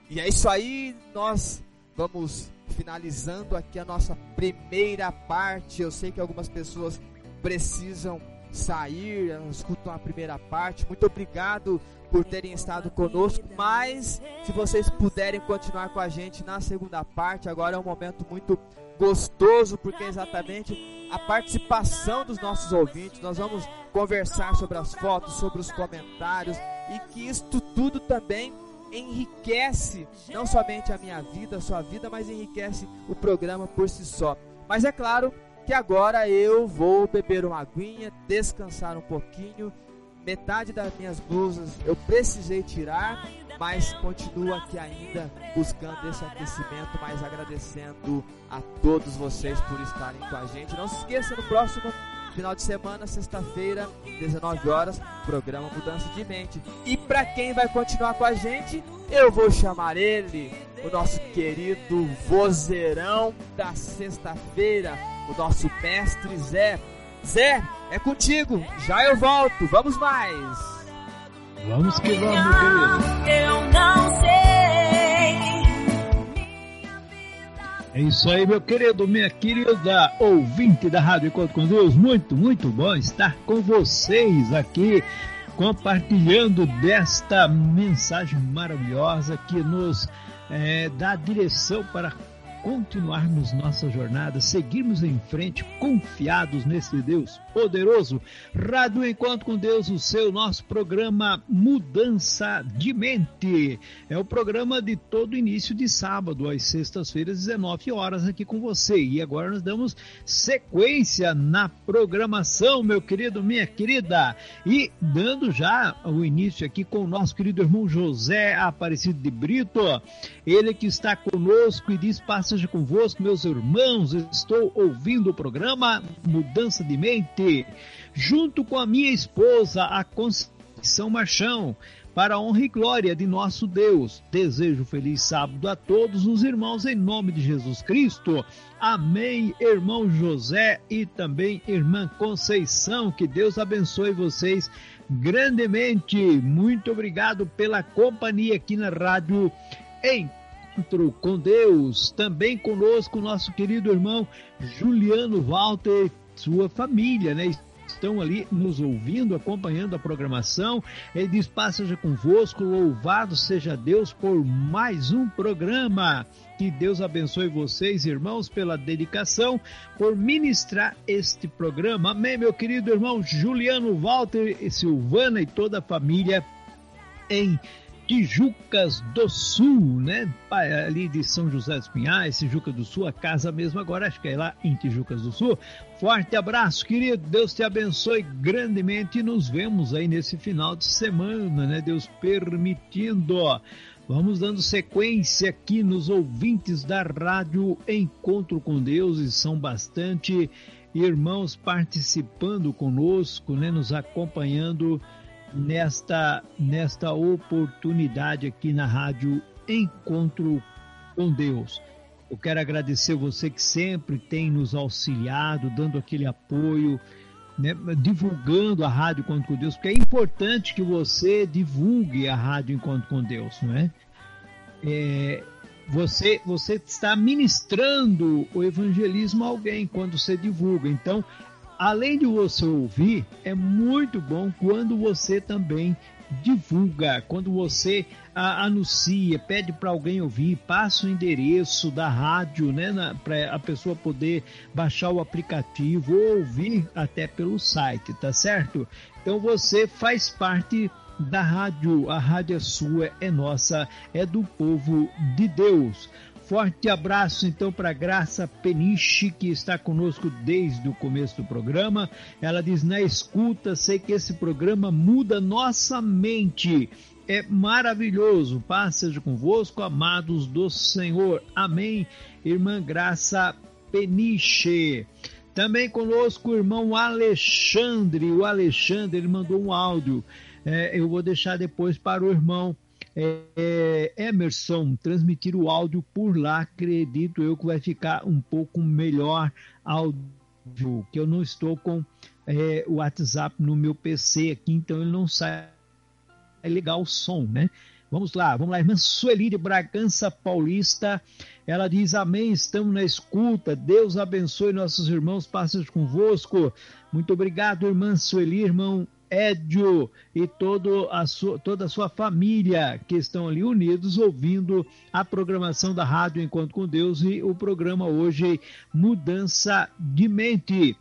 E é isso aí, nós vamos finalizando aqui a nossa primeira parte. Eu sei que algumas pessoas precisam sair, escutam a primeira parte. Muito obrigado por terem estado conosco, mas se vocês puderem continuar com a gente na segunda parte, agora é um momento muito gostoso, porque é exatamente a participação dos nossos ouvintes. Nós vamos conversar sobre as fotos, sobre os comentários e que isto tudo também enriquece não somente a minha vida, a sua vida, mas enriquece o programa por si só. Mas é claro que agora eu vou beber uma aguinha, descansar um pouquinho. Metade das minhas blusas eu precisei tirar, mas continuo aqui ainda buscando esse aquecimento, mas agradecendo a todos vocês por estarem com a gente. Não se esqueça no próximo Final de semana, sexta-feira, 19 horas, programa Mudança de Mente. E para quem vai continuar com a gente, eu vou chamar ele, o nosso querido vozeirão da sexta-feira, o nosso mestre Zé. Zé, é contigo, já eu volto, vamos mais. Vamos que vamos, meu querido. Eu não sei. É isso aí, meu querido, minha querida ouvinte da Rádio Encontro com Deus. Muito, muito bom estar com vocês aqui, compartilhando desta mensagem maravilhosa que nos é, dá direção para continuarmos nossa jornada, seguirmos em frente, confiados nesse Deus poderoso. Rádio Encontro com Deus, o seu nosso programa Mudança de Mente. É o programa de todo início de sábado, às sextas-feiras, 19 horas, aqui com você. E agora nós damos sequência na programação, meu querido, minha querida. E dando já o início aqui com o nosso querido irmão José Aparecido de Brito, ele que está conosco e diz: passa seja convosco, meus irmãos. Estou ouvindo o programa Mudança de Mente, junto com a minha esposa, a Conceição Marchão, para a honra e glória de nosso Deus. Desejo feliz sábado a todos os irmãos em nome de Jesus Cristo. Amém, irmão José e também irmã Conceição. Que Deus abençoe vocês grandemente. Muito obrigado pela companhia aqui na rádio encontro com Deus. Também conosco nosso querido irmão Juliano Walter, sua família, né? estão ali nos ouvindo, acompanhando a programação. Ele diz: Passeja convosco, louvado seja Deus por mais um programa. Que Deus abençoe vocês, irmãos, pela dedicação, por ministrar este programa. Amém, meu querido irmão Juliano Walter, Silvana e toda a família em Tijucas do Sul, né? Ali de São José dos Pinhais, Tijuca do Sul, a casa mesmo agora, acho que é lá em Tijucas do Sul. Forte abraço, querido. Deus te abençoe grandemente e nos vemos aí nesse final de semana, né? Deus permitindo. Vamos dando sequência aqui nos ouvintes da rádio Encontro com Deus e são bastante irmãos participando conosco, né? Nos acompanhando nesta, nesta oportunidade aqui na Rádio Encontro com Deus. Eu quero agradecer você que sempre tem nos auxiliado, dando aquele apoio, né, divulgando a Rádio Encontro com Deus, porque é importante que você divulgue a Rádio Encontro com Deus, não é? é você, você está ministrando o evangelismo a alguém quando você divulga. Então, além de você ouvir, é muito bom quando você também divulga, quando você a, anuncia, pede para alguém ouvir, passa o endereço da rádio, né, para a pessoa poder baixar o aplicativo ou ouvir até pelo site, tá certo? Então você faz parte da rádio, a rádio é sua, é nossa, é do povo de Deus. Forte abraço então para Graça Peniche, que está conosco desde o começo do programa. Ela diz: Na escuta, sei que esse programa muda nossa mente. É maravilhoso. Paz seja convosco, amados do Senhor. Amém. Irmã Graça Peniche. Também conosco o irmão Alexandre. O Alexandre ele mandou um áudio. É, eu vou deixar depois para o irmão é, Emerson transmitir o áudio por lá, acredito eu que vai ficar um pouco melhor áudio, que eu não estou com é, o WhatsApp no meu PC aqui, então ele não sai. É legal o som, né? Vamos lá, vamos lá, irmã Sueli de Bragança Paulista, ela diz amém, estamos na escuta, Deus abençoe nossos irmãos, passas convosco, muito obrigado irmã Sueli, irmão Édio e todo a sua, toda a sua família que estão ali unidos ouvindo a programação da Rádio Enquanto com Deus e o programa hoje Mudança de Mente.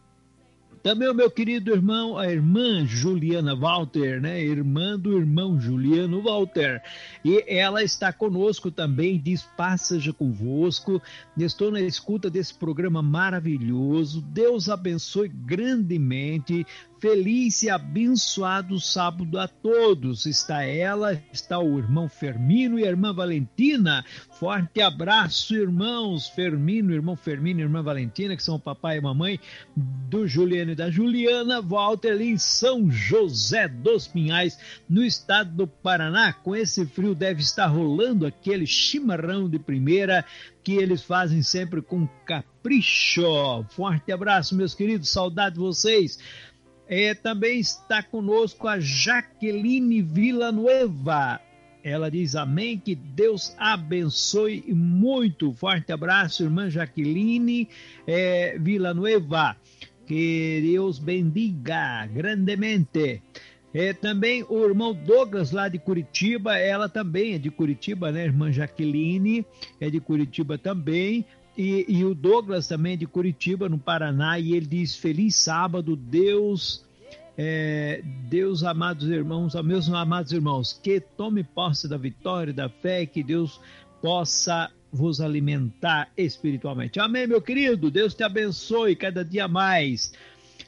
Também o meu querido irmão, a irmã Juliana Walter, né? Irmã do irmão Juliano Walter. E ela está conosco também, diz: Passeja convosco. Estou na escuta desse programa maravilhoso. Deus abençoe grandemente. Feliz e abençoado sábado a todos. Está ela, está o irmão Fermino e a irmã Valentina. Forte abraço, irmãos Fermino, irmão Fermino e irmã Valentina, que são o papai e mamãe do Juliano e da Juliana. Walter ali em São José dos Pinhais, no estado do Paraná. Com esse frio deve estar rolando aquele chimarrão de primeira que eles fazem sempre com capricho. Forte abraço, meus queridos, saudade de vocês. É, também está conosco a Jaqueline Villanueva. Ela diz amém, que Deus abençoe muito. Forte abraço, irmã Jaqueline é, Villanueva. Que Deus bendiga grandemente. É, também o irmão Douglas, lá de Curitiba, ela também é de Curitiba, né? Irmã Jaqueline é de Curitiba também. E, e, o Douglas também de Curitiba, no Paraná, e ele diz: Feliz sábado, Deus, é, Deus, amados irmãos, meus amados irmãos, que tome posse da vitória, da fé, e que Deus possa vos alimentar espiritualmente. Amém, meu querido? Deus te abençoe cada dia mais.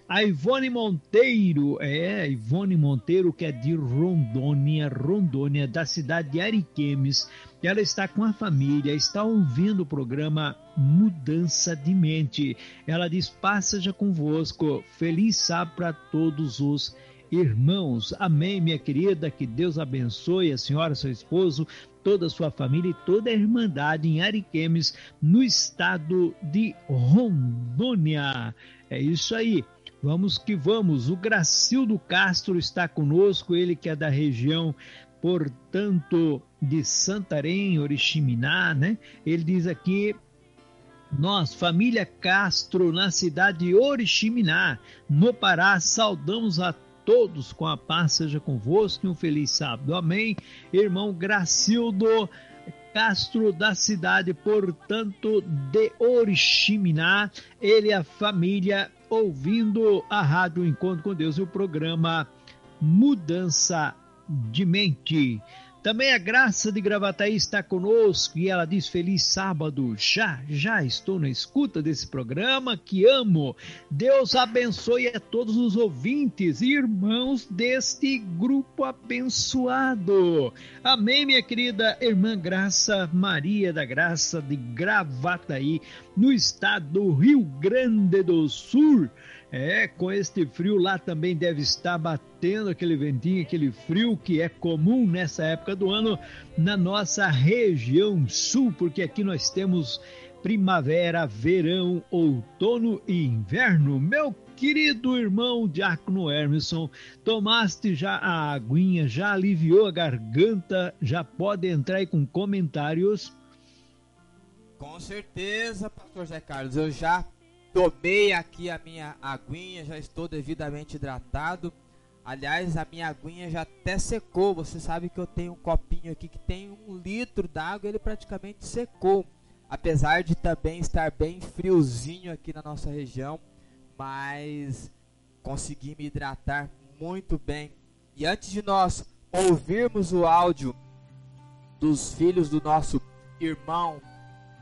A Ivone Monteiro, é, Ivone Monteiro, que é de Rondônia, Rondônia, da cidade de Ariquemes. Ela está com a família, está ouvindo o programa Mudança de Mente. Ela diz: Passa já convosco. Feliz sábado para todos os irmãos. Amém, minha querida. Que Deus abençoe a senhora, seu esposo, toda a sua família e toda a Irmandade em Ariquemes, no estado de Rondônia. É isso aí. Vamos que vamos. O Gracildo Castro está conosco, ele que é da região, portanto, de Santarém, Oriximiná, né? Ele diz aqui Nós, família Castro, na cidade de Oriximiná, no Pará, saudamos a todos com a paz seja convosco e um feliz sábado. Amém. Irmão Gracildo Castro da cidade, portanto, de Oriximiná, ele e a família ouvindo a Rádio Encontro com Deus e o programa Mudança de Mente. Também a Graça de Gravataí está conosco e ela diz feliz sábado. Já, já estou na escuta desse programa que amo. Deus abençoe a todos os ouvintes e irmãos deste grupo abençoado. Amém, minha querida irmã Graça Maria da Graça de Gravataí, no estado do Rio Grande do Sul. É, com este frio lá também deve estar batendo aquele ventinho, aquele frio que é comum nessa época do ano na nossa região sul, porque aqui nós temos primavera, verão, outono e inverno. Meu querido irmão Diácono Hermeson, tomaste já a aguinha, já aliviou a garganta, já pode entrar aí com comentários? Com certeza, pastor Zé Carlos, eu já Tomei aqui a minha aguinha, já estou devidamente hidratado. Aliás, a minha aguinha já até secou. Você sabe que eu tenho um copinho aqui que tem um litro d'água, ele praticamente secou. Apesar de também estar bem friozinho aqui na nossa região, mas consegui me hidratar muito bem. E antes de nós ouvirmos o áudio dos filhos do nosso irmão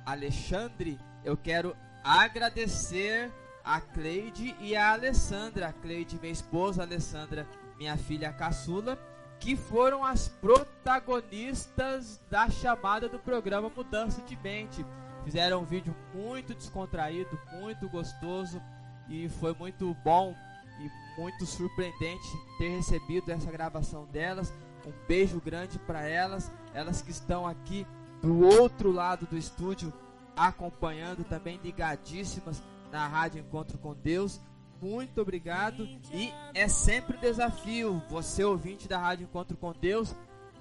Alexandre, eu quero agradecer a Cleide e a Alessandra. A Cleide, minha esposa, a Alessandra, minha filha caçula, que foram as protagonistas da chamada do programa Mudança de Mente. Fizeram um vídeo muito descontraído, muito gostoso e foi muito bom e muito surpreendente ter recebido essa gravação delas. Um beijo grande para elas, elas que estão aqui do outro lado do estúdio acompanhando também ligadíssimas na Rádio Encontro com Deus. Muito obrigado e é sempre um desafio. Você ouvinte da Rádio Encontro com Deus,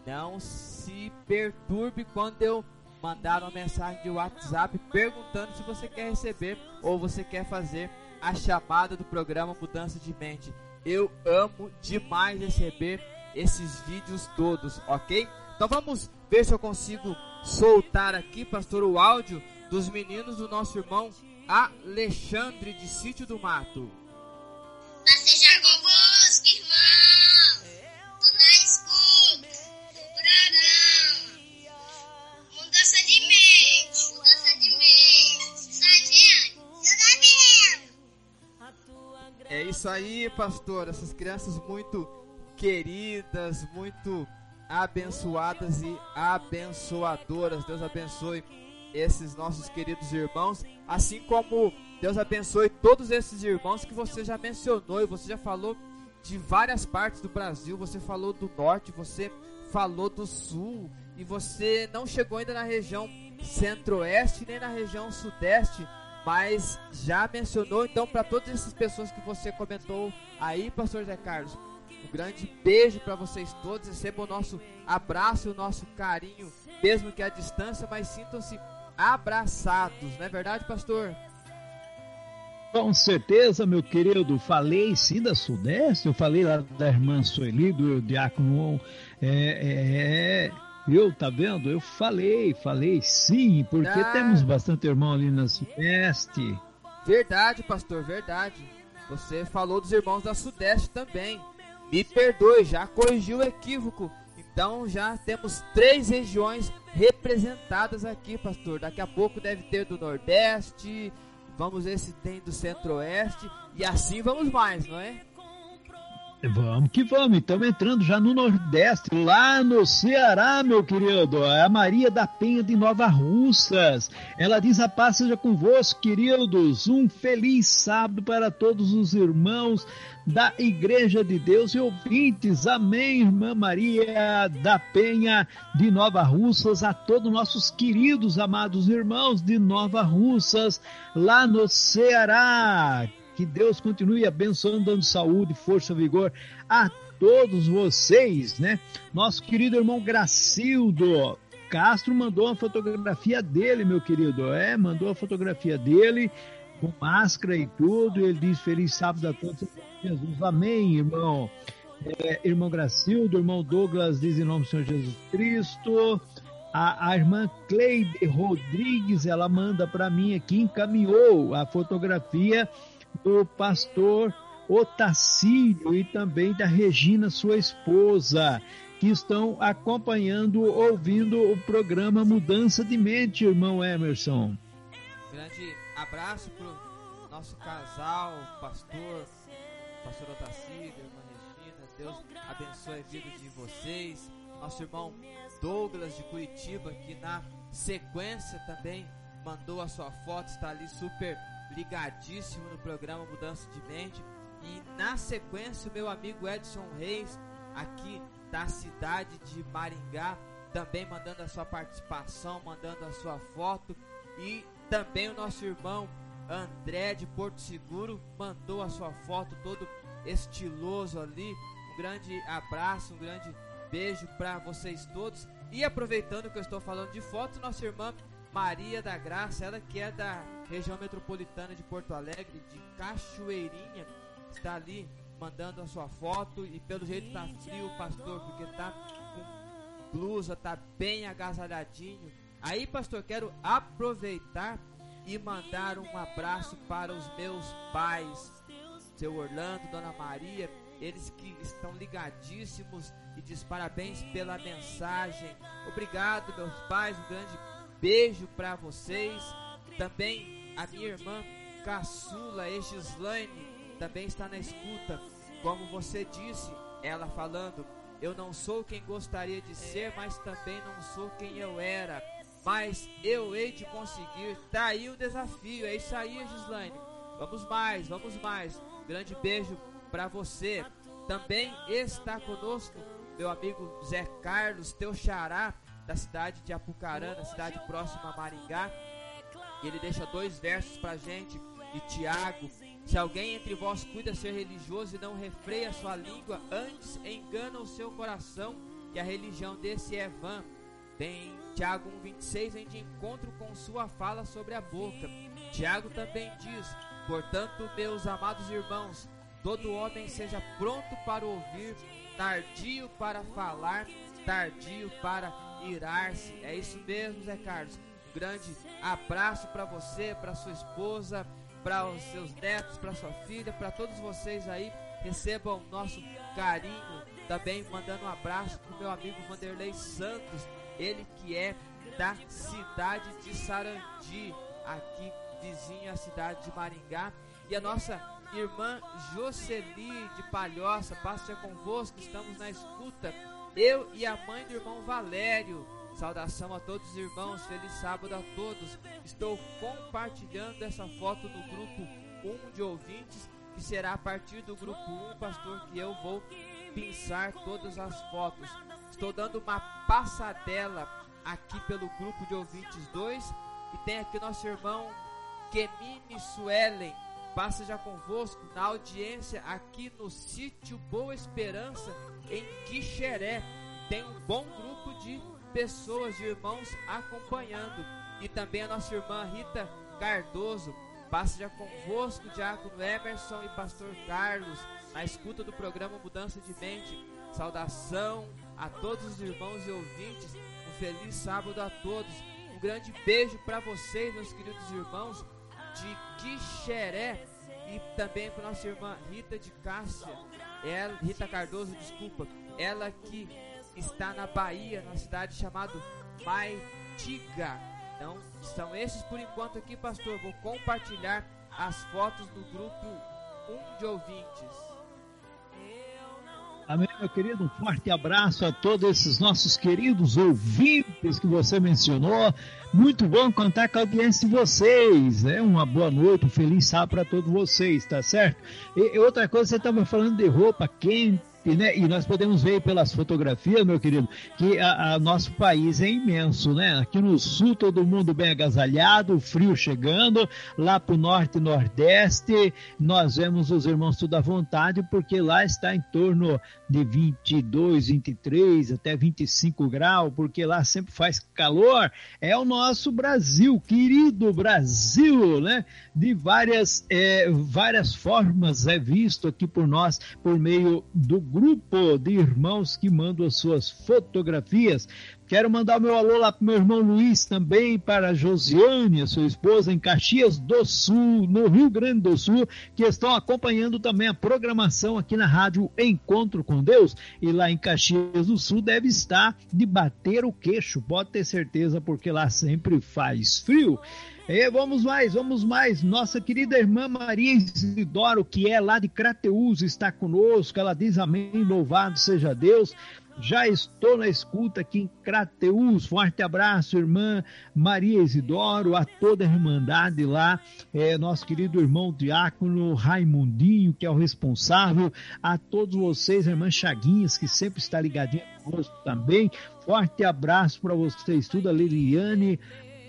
não se perturbe quando eu mandar uma mensagem de WhatsApp perguntando se você quer receber ou você quer fazer a chamada do programa Mudança de Mente. Eu amo demais receber esses vídeos todos, ok? Então vamos ver se eu consigo soltar aqui, pastor, o áudio dos meninos do nosso irmão Alexandre de Sítio do Mato. Paz seja convosco, irmão. Tô na escuta. Programa. Mudança de mente. Mudança de mente. Sargento. É isso aí, pastor. Essas crianças muito queridas, muito abençoadas e abençoadoras. Deus abençoe esses nossos queridos irmãos, assim como Deus abençoe todos esses irmãos que você já mencionou e você já falou de várias partes do Brasil, você falou do norte, você falou do sul e você não chegou ainda na região centro-oeste nem na região sudeste, mas já mencionou então para todas essas pessoas que você comentou aí, pastor Zé Carlos. Um grande beijo para vocês todos, recebam o nosso abraço, o nosso carinho, mesmo que à distância, mas sintam-se abraçados, não é verdade, pastor? Com certeza, meu querido, falei sim da Sudeste, eu falei lá da irmã Sueli, do Diácono, é, é, é, eu, tá vendo? Eu falei, falei sim, porque ah. temos bastante irmão ali na Sudeste. Verdade, pastor, verdade. Você falou dos irmãos da Sudeste também. Me perdoe, já corrigiu o equívoco. Então já temos três regiões representadas aqui, pastor. Daqui a pouco deve ter do Nordeste, vamos ver se tem do Centro-Oeste e assim vamos mais, não é? Vamos que vamos, estamos entrando já no Nordeste, lá no Ceará, meu querido. É a Maria da Penha de Nova Russas. Ela diz: A paz seja convosco, queridos. Um feliz sábado para todos os irmãos da Igreja de Deus e ouvintes. Amém, irmã Maria da Penha de Nova Russas, a todos nossos queridos, amados irmãos de Nova Russas, lá no Ceará. Que Deus continue abençoando, dando saúde, força, vigor a todos vocês, né? Nosso querido irmão Gracildo Castro mandou uma fotografia dele, meu querido. É, mandou a fotografia dele com máscara e tudo. Ele diz feliz sábado a todos. Jesus, amém, irmão. É, irmão Gracildo, irmão Douglas diz em nome do Senhor Jesus Cristo. A, a irmã Cleide Rodrigues, ela manda para mim aqui, encaminhou a fotografia do pastor Otacílio e também da Regina, sua esposa, que estão acompanhando, ouvindo o programa Mudança de Mente, irmão Emerson. Grande abraço pro nosso casal, pastor, pastor Otacílio, irmã Regina. Deus abençoe a vida de vocês. Nosso irmão Douglas de Curitiba, que na sequência também mandou a sua foto, está ali super ligadíssimo no programa Mudança de Mente. E na sequência, o meu amigo Edson Reis, aqui da cidade de Maringá, também mandando a sua participação, mandando a sua foto. E também o nosso irmão André de Porto Seguro mandou a sua foto todo estiloso ali. Um grande abraço, um grande beijo para vocês todos. E aproveitando que eu estou falando de foto, nossa irmã Maria da Graça, ela que é da região metropolitana de Porto Alegre, de Cachoeirinha, está ali mandando a sua foto e pelo jeito tá frio, pastor, porque tá com blusa, tá bem agasalhadinho. Aí, pastor, quero aproveitar e mandar um abraço para os meus pais, seu Orlando, Dona Maria, eles que estão ligadíssimos e diz parabéns pela mensagem. Obrigado, meus pais, um grande beijo para vocês. Também a minha irmã caçula, Egislaine, também está na escuta. Como você disse, ela falando: Eu não sou quem gostaria de ser, mas também não sou quem eu era. Mas eu hei de conseguir. Tá aí o desafio. É isso aí, Gislaine. Vamos mais, vamos mais. Grande beijo para você. Também está conosco meu amigo Zé Carlos, teu xará, da cidade de Apucarana, cidade próxima a Maringá. Ele deixa dois versos pra gente de Tiago. Se alguém entre vós cuida ser religioso e não refreia sua língua, antes engana o seu coração, e a religião desse é vã. Tem Tiago 1,26 vem de encontro com sua fala sobre a boca. Tiago também diz: Portanto, meus amados irmãos, todo homem seja pronto para ouvir, tardio para falar, tardio para irar-se. É isso mesmo, Zé Carlos. Um grande abraço para você, para sua esposa, para os seus netos, para sua filha, para todos vocês aí. Recebam nosso carinho. Também mandando um abraço para o meu amigo Vanderlei Santos, ele que é da cidade de Sarandi, aqui vizinha à cidade de Maringá. E a nossa irmã Jocely de Palhoça, paz seja convosco, estamos na escuta. Eu e a mãe do irmão Valério. Saudação a todos os irmãos, feliz sábado a todos. Estou compartilhando essa foto no grupo 1 de ouvintes, que será a partir do grupo 1, pastor, que eu vou pensar todas as fotos. Estou dando uma passadela aqui pelo grupo de ouvintes 2 e tem aqui nosso irmão Kemini Suelen passa já convosco na audiência aqui no sítio Boa Esperança, em Quixeré. Tem um bom grupo de pessoas, de irmãos acompanhando. E também a nossa irmã Rita Cardoso. Passa já convosco, Diácono Emerson e Pastor Carlos, na escuta do programa Mudança de Mente. Saudação a todos os irmãos e ouvintes. Um feliz sábado a todos. Um grande beijo para vocês, meus queridos irmãos de Quixeré e também para nossa irmã Rita de Cássia, ela, Rita Cardoso, desculpa, ela que está na Bahia, na cidade chamada Maitiga. Então, são esses por enquanto aqui, pastor. Vou compartilhar as fotos do grupo 1 de ouvintes. Amém, meu querido. Um forte abraço a todos esses nossos queridos ouvintes que você mencionou. Muito bom contar com a audiência de vocês. É uma boa noite, um feliz sábado para todos vocês, tá certo? E outra coisa, você estava falando de roupa quente né? E nós podemos ver pelas fotografias, meu querido, que a, a nosso país é imenso, né? Aqui no sul todo mundo bem agasalhado, frio chegando, lá para o norte e nordeste nós vemos os irmãos tudo à vontade, porque lá está em torno de 22, 23, até 25 graus, porque lá sempre faz calor. É o nosso Brasil, querido Brasil, né? De várias, é, várias formas é visto aqui por nós, por meio do grupo de irmãos que mandam as suas fotografias. Quero mandar o meu alô lá para meu irmão Luiz também, para Josiane, a sua esposa, em Caxias do Sul, no Rio Grande do Sul, que estão acompanhando também a programação aqui na rádio Encontro com Deus. E lá em Caxias do Sul deve estar de bater o queixo, pode ter certeza, porque lá sempre faz frio. E vamos mais, vamos mais. Nossa querida irmã Maria Isidoro, que é lá de Crateus, está conosco. Ela diz amém, louvado seja Deus. Já estou na escuta aqui em Crateus. Forte abraço, irmã Maria Isidoro, a toda a Irmandade lá, é, nosso querido irmão diácono Raimundinho, que é o responsável, a todos vocês, irmã Chaguinhas, que sempre está ligadinha conosco também. Forte abraço para vocês, tudo, a Liliane,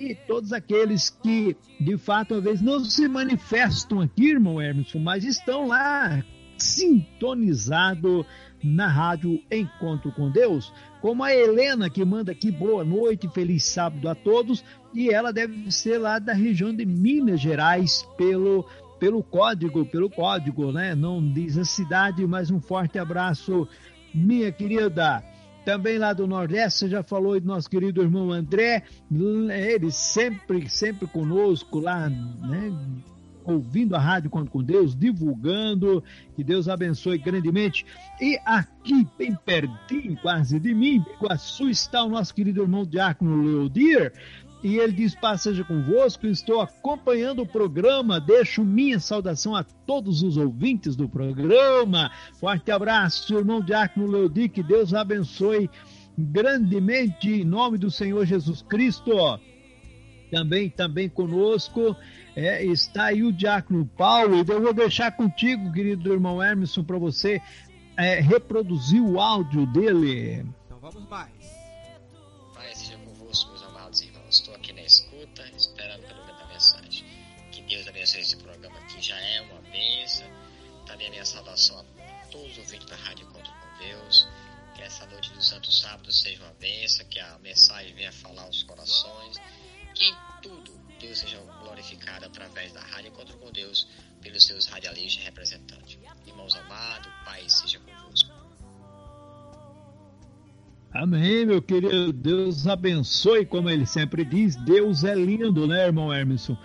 e todos aqueles que de fato às vezes não se manifestam aqui, irmão Hermes, mas estão lá sintonizado na rádio Encontro com Deus, como a Helena que manda aqui boa noite, feliz sábado a todos, e ela deve ser lá da região de Minas Gerais pelo pelo código, pelo código, né? Não diz a cidade, mas um forte abraço, minha querida. Também lá do Nordeste, você já falou do nosso querido irmão André, ele sempre, sempre conosco lá, né? ouvindo a Rádio Conto com Deus, divulgando, que Deus abençoe grandemente. E aqui, bem pertinho quase de mim, Iguaçu, está o nosso querido irmão Diácono Leodir, e ele diz: Paz seja convosco, estou acompanhando o programa, deixo minha saudação a todos os ouvintes do programa. Forte abraço, irmão Diácono Leodir, que Deus abençoe grandemente em nome do Senhor Jesus Cristo. Também, também conosco é, está aí o Diácono Paulo. Eu vou deixar contigo, querido irmão Emerson, para você é, reproduzir o áudio dele. Então vamos mais. Pai, escuta, esperando pelo da mensagem. Que Deus abençoe esse programa que já é uma bênção. Também a minha saudação a todos os ouvintes da Rádio Encontro com Deus. Que essa noite do Santo Sábado seja uma bênção, que a mensagem venha falar aos corações. Que em tudo Deus seja glorificado através da Rádio Encontro com Deus pelos seus radialistas representantes. Irmãos amados, Pai seja convosco. Amém, meu querido. Deus abençoe, como ele sempre diz. Deus é lindo, né, irmão Emerson?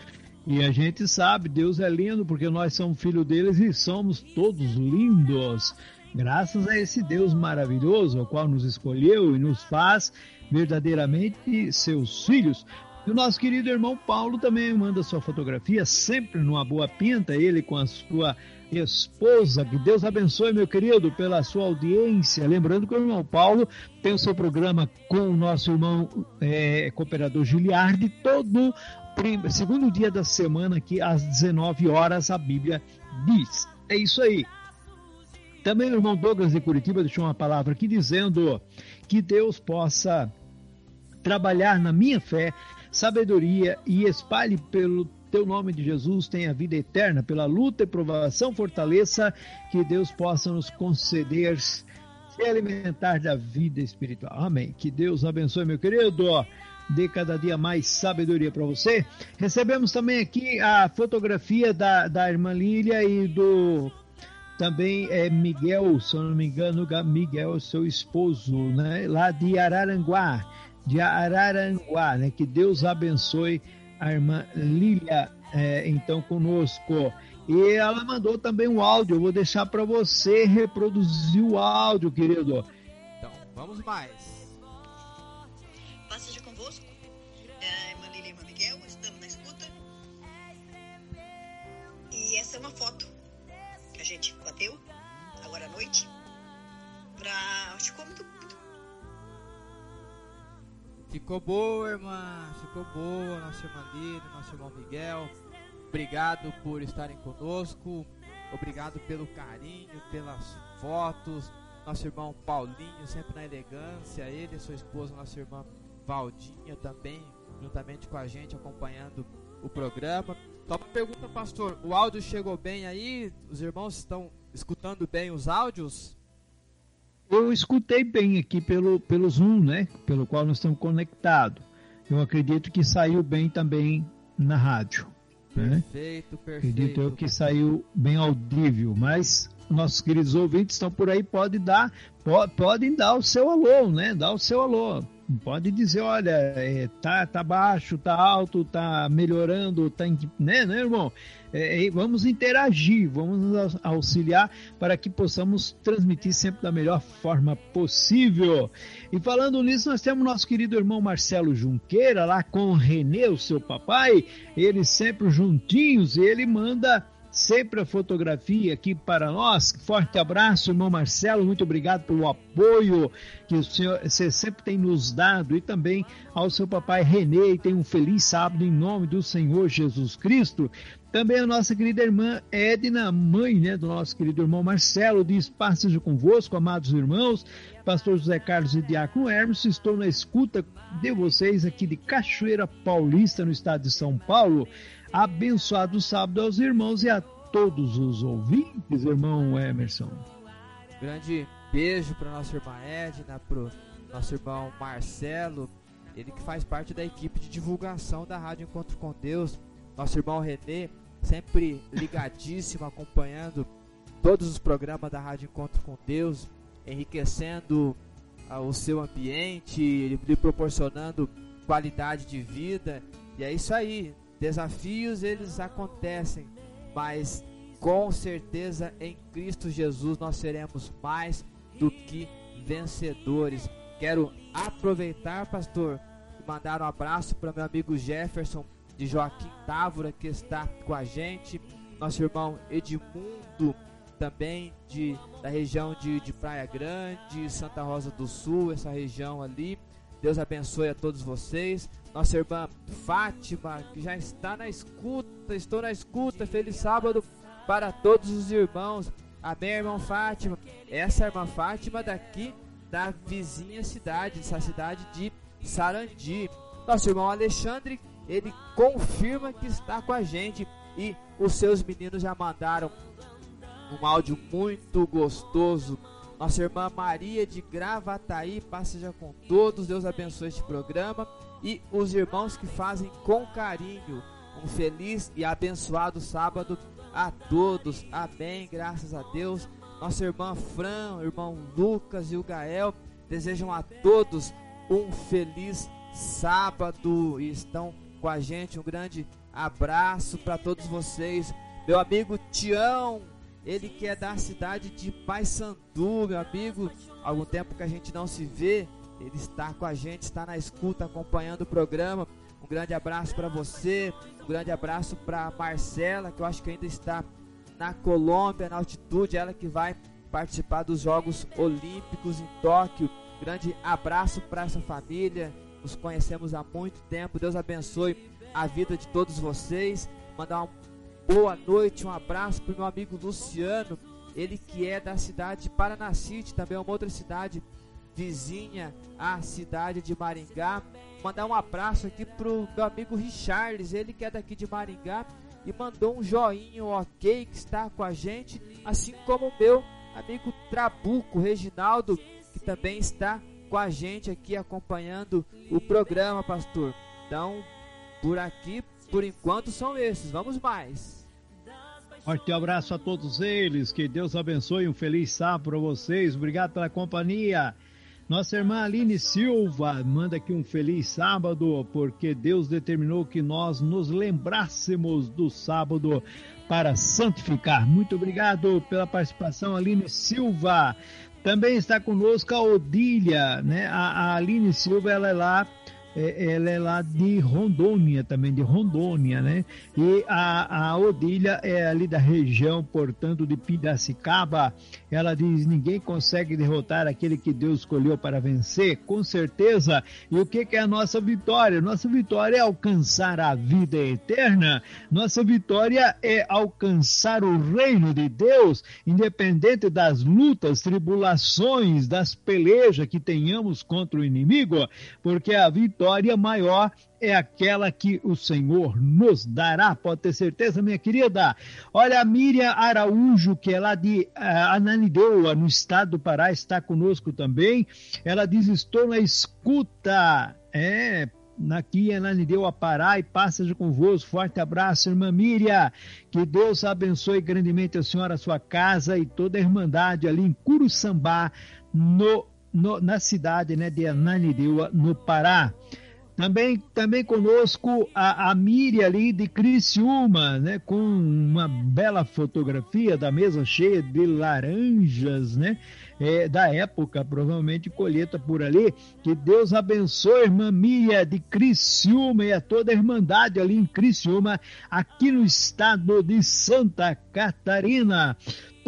E a gente sabe, Deus é lindo porque nós somos filhos deles e somos todos lindos. Graças a esse Deus maravilhoso, ao qual nos escolheu e nos faz verdadeiramente seus filhos. E o nosso querido irmão Paulo também manda sua fotografia, sempre numa boa pinta, ele com a sua esposa. Que Deus abençoe, meu querido, pela sua audiência. Lembrando que o irmão Paulo tem o seu programa com o nosso irmão é, cooperador Giliardi, todo segundo dia da semana, aqui às 19 horas, a Bíblia diz. É isso aí. Também o irmão Douglas de Curitiba deixou uma palavra aqui dizendo que Deus possa trabalhar na minha fé, sabedoria e espalhe pelo teu nome de Jesus tenha vida eterna, pela luta e provação, fortaleça, que Deus possa nos conceder se alimentar da vida espiritual. Amém. Que Deus abençoe, meu querido. Dê cada dia mais sabedoria para você. Recebemos também aqui a fotografia da, da irmã Lília e do também é Miguel, se eu não me engano, Miguel, seu esposo, né? Lá de Araranguá, de Araranguá, né? Que Deus abençoe a irmã Lília, é, então, conosco. E ela mandou também um áudio, eu vou deixar para você reproduzir o áudio, querido. Então, vamos mais. Ficou boa, irmã. Ficou boa, nossa irmã Lília, nosso irmão Miguel. Obrigado por estarem conosco. Obrigado pelo carinho, pelas fotos. nosso irmão Paulinho, sempre na elegância, ele e sua esposa, nossa irmã Valdinha também, juntamente com a gente, acompanhando o programa. Só uma pergunta, pastor: o áudio chegou bem aí? Os irmãos estão escutando bem os áudios? Eu escutei bem aqui pelo, pelo Zoom, né? Pelo qual nós estamos conectados. Eu acredito que saiu bem também na rádio. Né? Perfeito, perfeito. Acredito eu que saiu bem audível, mas nossos queridos ouvintes estão por aí, pode dar, pode, podem dar o seu alô, né? Dar o seu alô. Pode dizer, olha, é, tá, tá baixo, tá alto, tá melhorando, tá, né, né, irmão? É, é, vamos interagir, vamos auxiliar para que possamos transmitir sempre da melhor forma possível. E falando nisso, nós temos nosso querido irmão Marcelo Junqueira lá com o Renê, o seu papai, eles sempre juntinhos, e ele manda sempre a fotografia aqui para nós. Forte abraço, irmão Marcelo, muito obrigado pelo apoio que o senhor, você sempre tem nos dado e também ao seu papai Renê. E tenha um feliz sábado em nome do Senhor Jesus Cristo. Também a nossa querida irmã Edna, mãe né, do nosso querido irmão Marcelo, diz: Paz seja convosco, amados irmãos. Pastor José Carlos e Diácono Hermes, estou na escuta de vocês aqui de Cachoeira Paulista, no estado de São Paulo. Abençoado sábado aos irmãos e a todos os ouvintes, irmão Emerson. Grande beijo para nossa irmã Edna, para nosso irmão Marcelo, ele que faz parte da equipe de divulgação da Rádio Encontro com Deus. Nosso irmão Renê, sempre ligadíssimo, acompanhando todos os programas da Rádio Encontro com Deus, enriquecendo ah, o seu ambiente, lhe proporcionando qualidade de vida. E é isso aí. Desafios eles acontecem, mas com certeza em Cristo Jesus nós seremos mais do que vencedores. Quero aproveitar, pastor, e mandar um abraço para meu amigo Jefferson de Joaquim Távora que está com a gente, nosso irmão Edmundo também de, da região de, de Praia Grande, Santa Rosa do Sul, essa região ali. Deus abençoe a todos vocês. Nossa irmã Fátima, que já está na escuta, estou na escuta. Feliz sábado para todos os irmãos. Amém, irmão Fátima. Essa irmã Fátima daqui da vizinha cidade, essa cidade de Sarandi. Nosso irmão Alexandre, ele confirma que está com a gente e os seus meninos já mandaram um áudio muito gostoso nossa irmã Maria de Gravataí, passeja com todos. Deus abençoe este programa. E os irmãos que fazem com carinho. Um feliz e abençoado sábado a todos. Amém. Graças a Deus. Nossa irmã Fran, irmão Lucas e o Gael desejam a todos um feliz sábado e estão com a gente. Um grande abraço para todos vocês. Meu amigo Tião, ele que é da cidade de Paysandu, meu amigo. Algum tempo que a gente não se vê, ele está com a gente, está na escuta, acompanhando o programa. Um grande abraço para você, um grande abraço para Marcela, que eu acho que ainda está na Colômbia, na altitude, ela que vai participar dos Jogos Olímpicos em Tóquio. Grande abraço para essa família. Nos conhecemos há muito tempo. Deus abençoe a vida de todos vocês. Mandar um boa noite, um abraço para o meu amigo Luciano, ele que é da cidade de Paranacite, também é uma outra cidade vizinha à cidade de Maringá. Mandar um abraço aqui pro meu amigo Richarles, ele que é daqui de Maringá e mandou um joinha ok que está com a gente, assim como o meu amigo Trabuco Reginaldo, que também está com a gente aqui acompanhando o programa, pastor. Então, por aqui, por enquanto são esses. Vamos mais. Forte abraço a todos eles, que Deus abençoe, um feliz sábado para vocês, obrigado pela companhia. Nossa irmã Aline Silva manda aqui um feliz sábado, porque Deus determinou que nós nos lembrássemos do sábado para santificar. Muito obrigado pela participação, Aline Silva. Também está conosco a Odília, né? A, a Aline Silva, ela é lá é, ela é lá de Rondônia também, de Rondônia, né? E a, a Odília é ali da região, portanto, de Piracicaba. Ela diz: ninguém consegue derrotar aquele que Deus escolheu para vencer, com certeza. E o que, que é a nossa vitória? Nossa vitória é alcançar a vida eterna. Nossa vitória é alcançar o reino de Deus, independente das lutas, tribulações, das pelejas que tenhamos contra o inimigo, porque a vitória maior é aquela que o Senhor nos dará, pode ter certeza, minha querida. Olha, a Miriam Araújo, que é lá de uh, Ananindeua, no estado do Pará, está conosco também. Ela diz: Estou na escuta. É, aqui em Ananindeua, Pará, e passa convosco. Forte abraço, irmã Miriam. Que Deus abençoe grandemente a senhora, a sua casa e toda a irmandade ali em Curuçambá, no, no, na cidade né, de Ananindeua, no Pará. Também, também conosco a, a Miriam ali de Criciúma, né, com uma bela fotografia da mesa cheia de laranjas, né, é, da época, provavelmente colheita por ali. Que Deus abençoe a irmã Miriam de Criciúma e a toda a irmandade ali em Criciúma, aqui no estado de Santa Catarina.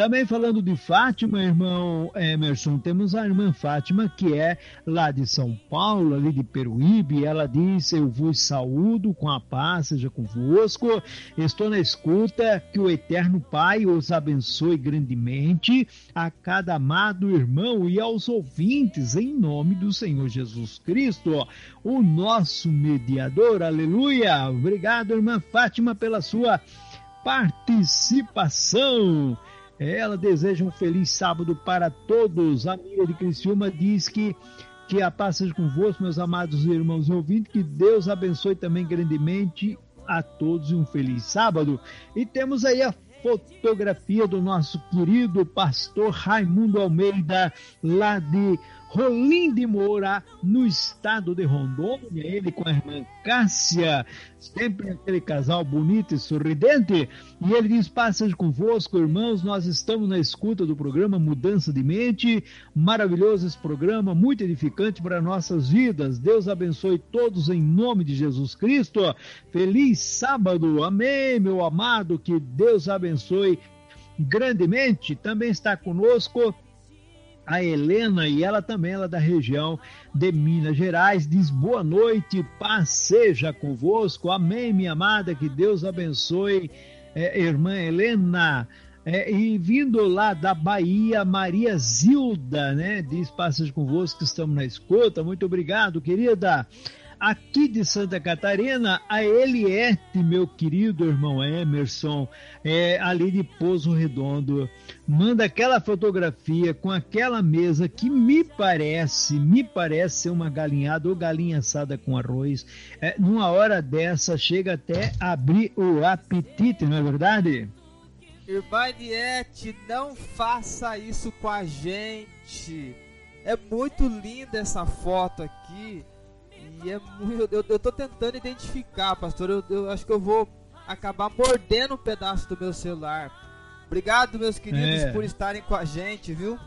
Também falando de Fátima, irmão Emerson, temos a irmã Fátima, que é lá de São Paulo, ali de Peruíbe. Ela diz: Eu vos saúdo com a paz, seja convosco. Estou na escuta, que o Eterno Pai os abençoe grandemente, a cada amado irmão e aos ouvintes, em nome do Senhor Jesus Cristo, o nosso mediador. Aleluia! Obrigado, irmã Fátima, pela sua participação. Ela deseja um feliz sábado para todos. A Miriam de Criciúma diz que que a paz seja convosco, meus amados irmãos ouvintes, que Deus abençoe também grandemente a todos e um feliz sábado. E temos aí a fotografia do nosso querido pastor Raimundo Almeida, lá de Rolim de Moura, no estado de Rondônia, ele com a irmã Cássia, sempre aquele casal bonito e sorridente, e ele diz, passas convosco, irmãos, nós estamos na escuta do programa Mudança de Mente, maravilhoso esse programa, muito edificante para nossas vidas, Deus abençoe todos em nome de Jesus Cristo, feliz sábado, amém, meu amado, que Deus abençoe grandemente, também está conosco a Helena e ela também ela é da região de Minas Gerais diz boa noite, paz seja convosco, amém minha amada, que Deus abençoe é, irmã Helena é, e vindo lá da Bahia, Maria Zilda, né? Diz passagem convosco, estamos na escuta. Muito obrigado, querida aqui de Santa Catarina, a Eliette, meu querido irmão Emerson, é, ali de Pouso Redondo, manda aquela fotografia com aquela mesa que me parece, me parece ser uma galinhada ou galinha assada com arroz. É, numa hora dessa, chega até abrir o apetite, não é verdade? Irmã Eliette, não faça isso com a gente. É muito linda essa foto aqui. E é muito. Eu, eu tô tentando identificar, pastor. Eu, eu acho que eu vou acabar mordendo um pedaço do meu celular. Obrigado, meus queridos, é. por estarem com a gente, viu?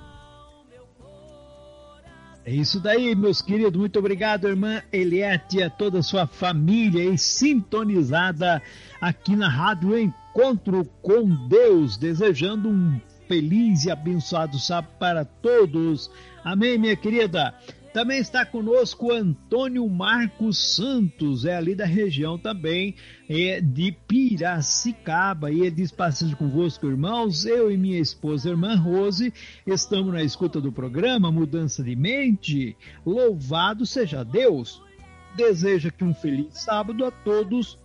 É isso daí, meus queridos. Muito obrigado, irmã Eliette, a toda a sua família e sintonizada aqui na Rádio Encontro com Deus, desejando um feliz e abençoado sábado para todos. Amém, minha querida. Também está conosco Antônio Marcos Santos, é ali da região também, é de Piracicaba. E ele diz: Passagem convosco, irmãos. Eu e minha esposa, irmã Rose, estamos na escuta do programa Mudança de Mente. Louvado seja Deus. Deseja que um feliz sábado a todos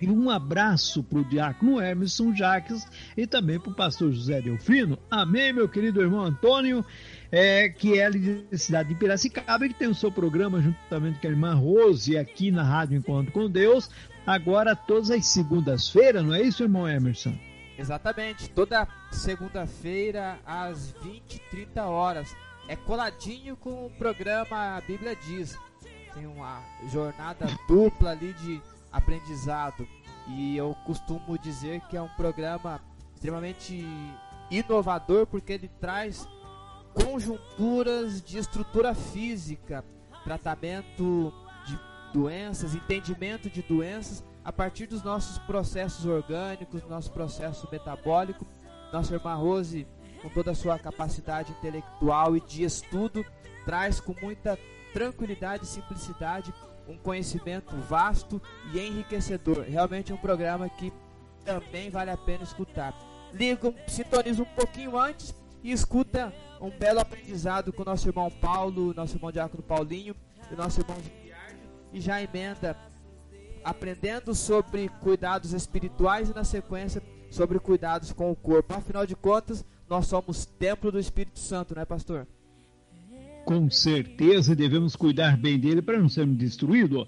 e um abraço para o diácono Emerson Jacques e também para o pastor José Delfino. Amém, meu querido irmão Antônio, é, que é da cidade de Piracicaba e que tem o seu programa juntamente com a irmã Rose aqui na Rádio Encontro com Deus, agora todas as segundas-feiras, não é isso, irmão Emerson? Exatamente, toda segunda-feira às 20 30 horas. É coladinho com o programa A Bíblia Diz. Tem uma jornada dupla ali de aprendizado. E eu costumo dizer que é um programa extremamente inovador porque ele traz conjunturas de estrutura física, tratamento doenças, entendimento de doenças a partir dos nossos processos orgânicos, nosso processo metabólico. Nossa irmã Rose, com toda a sua capacidade intelectual e de estudo, traz com muita tranquilidade e simplicidade um conhecimento vasto e enriquecedor. Realmente é um programa que também vale a pena escutar. Liga, sintoniza um pouquinho antes e escuta um belo aprendizado com nosso irmão Paulo, nosso irmão Diácono Paulinho e nosso irmão e já emenda aprendendo sobre cuidados espirituais e na sequência sobre cuidados com o corpo. Afinal de contas, nós somos templo do Espírito Santo, né, pastor? Com certeza devemos cuidar bem dele para não sermos destruídos.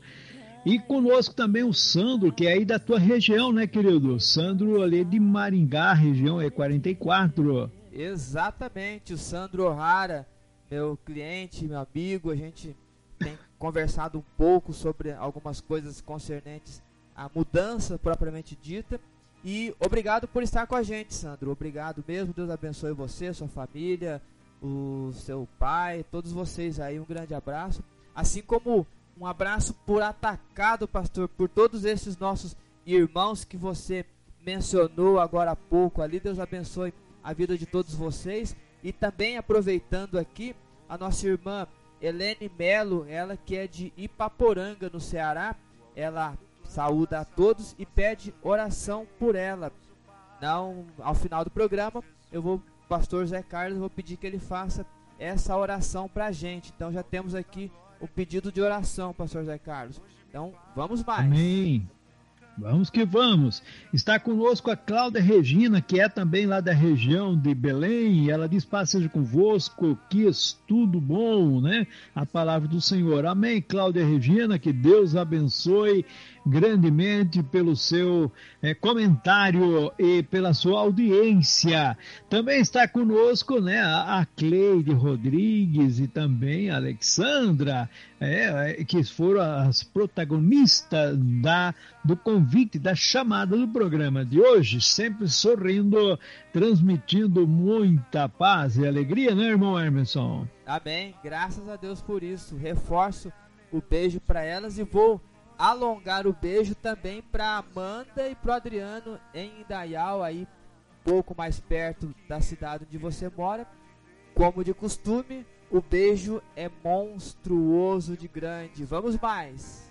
E conosco também o Sandro, que é aí da tua região, né, querido? Sandro ali de Maringá, região E44. Exatamente, o Sandro O'Hara, meu cliente, meu amigo, a gente tem conversado um pouco sobre algumas coisas concernentes à mudança propriamente dita. E obrigado por estar com a gente, Sandro. Obrigado mesmo. Deus abençoe você, sua família, o seu pai, todos vocês aí. Um grande abraço. Assim como um abraço por atacado, pastor, por todos esses nossos irmãos que você mencionou agora há pouco ali. Deus abençoe a vida de todos vocês. E também aproveitando aqui, a nossa irmã Helene Melo, ela que é de Ipaporanga, no Ceará, ela saúda a todos e pede oração por ela. Não, ao final do programa, eu vou, pastor Zé Carlos, vou pedir que ele faça essa oração para a gente. Então já temos aqui o pedido de oração, pastor Zé Carlos. Então vamos mais. Amém. Vamos que vamos. Está conosco a Cláudia Regina, que é também lá da região de Belém. Ela diz: Paz seja convosco, que estudo bom, né? A palavra do Senhor. Amém, Cláudia Regina, que Deus abençoe grandemente pelo seu é, comentário e pela sua audiência. Também está conosco né, a, Cleide Rodrigues e também a Alexandra, é, que foram as protagonistas da, do convite, da chamada do programa de hoje, sempre sorrindo, transmitindo muita paz e alegria, né, irmão Emerson? Amém, graças a Deus por isso. Reforço o beijo para elas e vou alongar o beijo também para Amanda e para Adriano em Indaial, aí pouco mais perto da cidade onde você mora. Como de costume, o beijo é monstruoso de grande. Vamos mais.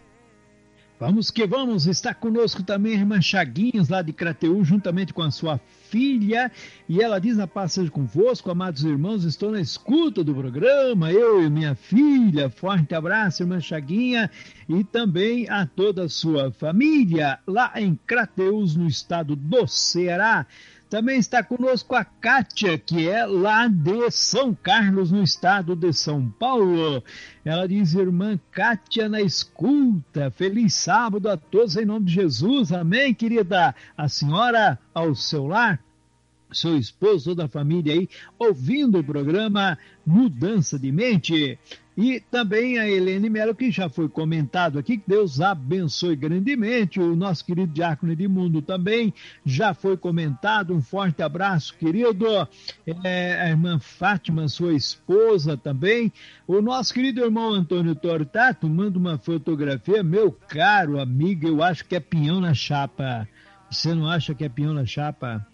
Vamos que vamos, está conosco também a irmã Chaguinhas, lá de Crateú, juntamente com a sua filha, e ela diz a paz seja convosco, amados irmãos, estou na escuta do programa, eu e minha filha, forte abraço, irmã Chaguinha, e também a toda a sua família, lá em Crateús, no estado do Ceará. Também está conosco a Kátia, que é lá de São Carlos, no estado de São Paulo. Ela diz, irmã Kátia na escuta. Feliz sábado a todos em nome de Jesus. Amém, querida? A senhora ao seu lar seu esposo, toda a família aí, ouvindo o programa Mudança de Mente. E também a Helene Melo, que já foi comentado aqui, que Deus abençoe grandemente. O nosso querido Diácono Edmundo também já foi comentado. Um forte abraço, querido. É, a irmã Fátima, sua esposa também. O nosso querido irmão Antônio Tortato manda uma fotografia. Meu caro amigo, eu acho que é pinhão na chapa. Você não acha que é pinhão na chapa?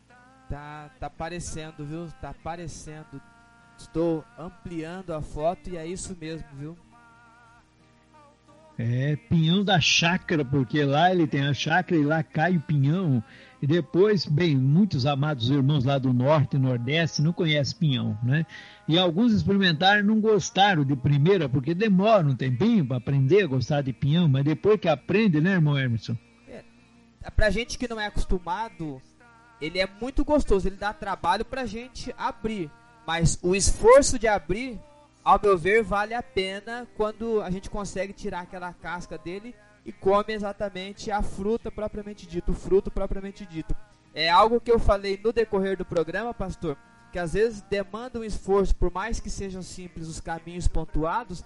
Tá, tá aparecendo, viu? Tá aparecendo. Estou ampliando a foto e é isso mesmo, viu? É, pinhão da chácara, porque lá ele tem a chácara e lá cai o pinhão. E depois, bem, muitos amados irmãos lá do norte e nordeste não conhecem pinhão, né? E alguns experimentaram e não gostaram de primeira, porque demora um tempinho para aprender a gostar de pinhão, mas depois que aprende, né, irmão Emerson? É, pra gente que não é acostumado ele é muito gostoso, ele dá trabalho pra gente abrir. Mas o esforço de abrir, ao meu ver, vale a pena quando a gente consegue tirar aquela casca dele e come exatamente a fruta propriamente dito, o fruto propriamente dito. É algo que eu falei no decorrer do programa, pastor, que às vezes demanda um esforço, por mais que sejam simples os caminhos pontuados,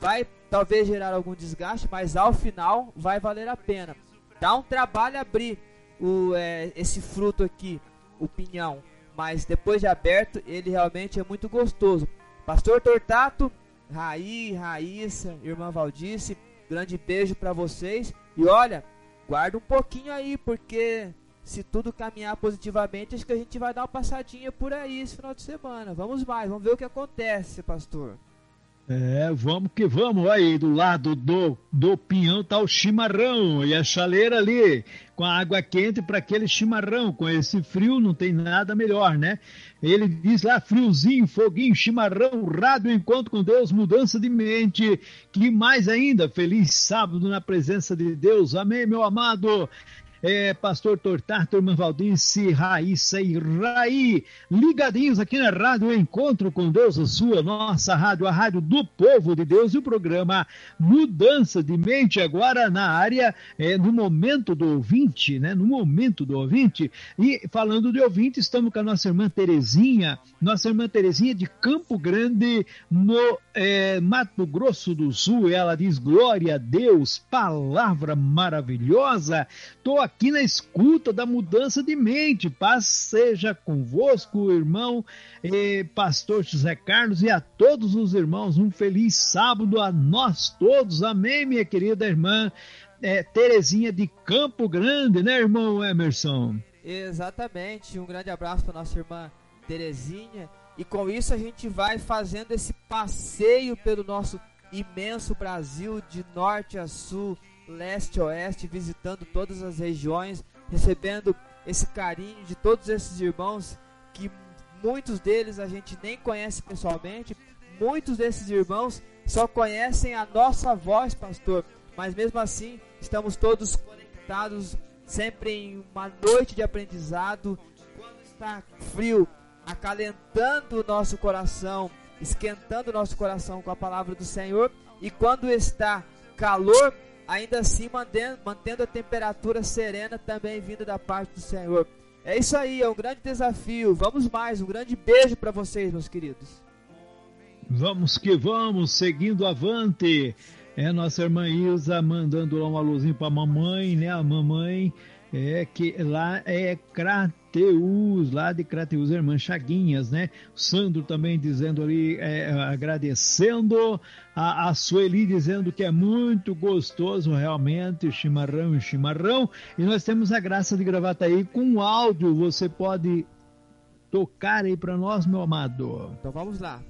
vai talvez gerar algum desgaste, mas ao final vai valer a pena. Dá um trabalho abrir o, é, esse fruto aqui, o pinhão. Mas depois de aberto, ele realmente é muito gostoso. Pastor Tortato, Raí, Raíssa, irmã Valdice, grande beijo para vocês. E olha, guarda um pouquinho aí, porque se tudo caminhar positivamente, acho que a gente vai dar uma passadinha por aí esse final de semana. Vamos mais, vamos ver o que acontece, pastor. É, vamos que vamos. Aí do lado do, do pinhão tá o chimarrão e a chaleira ali com a água quente para aquele chimarrão. Com esse frio não tem nada melhor, né? Ele diz lá friozinho, foguinho, chimarrão, rádio encontro com Deus, mudança de mente. Que mais ainda, feliz sábado na presença de Deus. Amém, meu amado é, Pastor Tortar, irmã Valdice, Raíssa e Raí, ligadinhos aqui na Rádio Encontro com Deus, a sua, nossa rádio, a rádio do povo de Deus, e o programa Mudança de Mente, agora na área, é, no momento do ouvinte, né? No momento do ouvinte. E falando de ouvinte, estamos com a nossa irmã Terezinha, nossa irmã Terezinha de Campo Grande, no é, Mato Grosso do Sul. Ela diz: Glória a Deus, palavra maravilhosa. Estou aqui na escuta da mudança de mente. Paz seja convosco, irmão, pastor José Carlos, e a todos os irmãos. Um feliz sábado a nós todos. Amém, minha querida irmã é, Terezinha de Campo Grande, né, irmão Emerson? Exatamente. Um grande abraço para nossa irmã Terezinha. E com isso a gente vai fazendo esse passeio pelo nosso imenso Brasil de norte a sul leste oeste, visitando todas as regiões, recebendo esse carinho de todos esses irmãos que muitos deles a gente nem conhece pessoalmente, muitos desses irmãos só conhecem a nossa voz, pastor, mas mesmo assim estamos todos conectados, sempre em uma noite de aprendizado, quando está frio, acalentando o nosso coração, esquentando o nosso coração com a palavra do Senhor, e quando está calor, ainda assim mantendo, mantendo a temperatura serena também vinda da parte do Senhor. É isso aí, é um grande desafio. Vamos mais, um grande beijo para vocês, meus queridos. Vamos que vamos, seguindo avante. É nossa irmã Ilza mandando lá uma luzinha para a mamãe, né? A mamãe é que lá é Crateus, lá de Crateus, irmã Chaguinhas, né? O Sandro também dizendo ali, é, agradecendo, a, a Sueli dizendo que é muito gostoso realmente, chimarrão e chimarrão, e nós temos a graça de gravar aí com áudio, você pode tocar aí para nós, meu amado. Então vamos lá.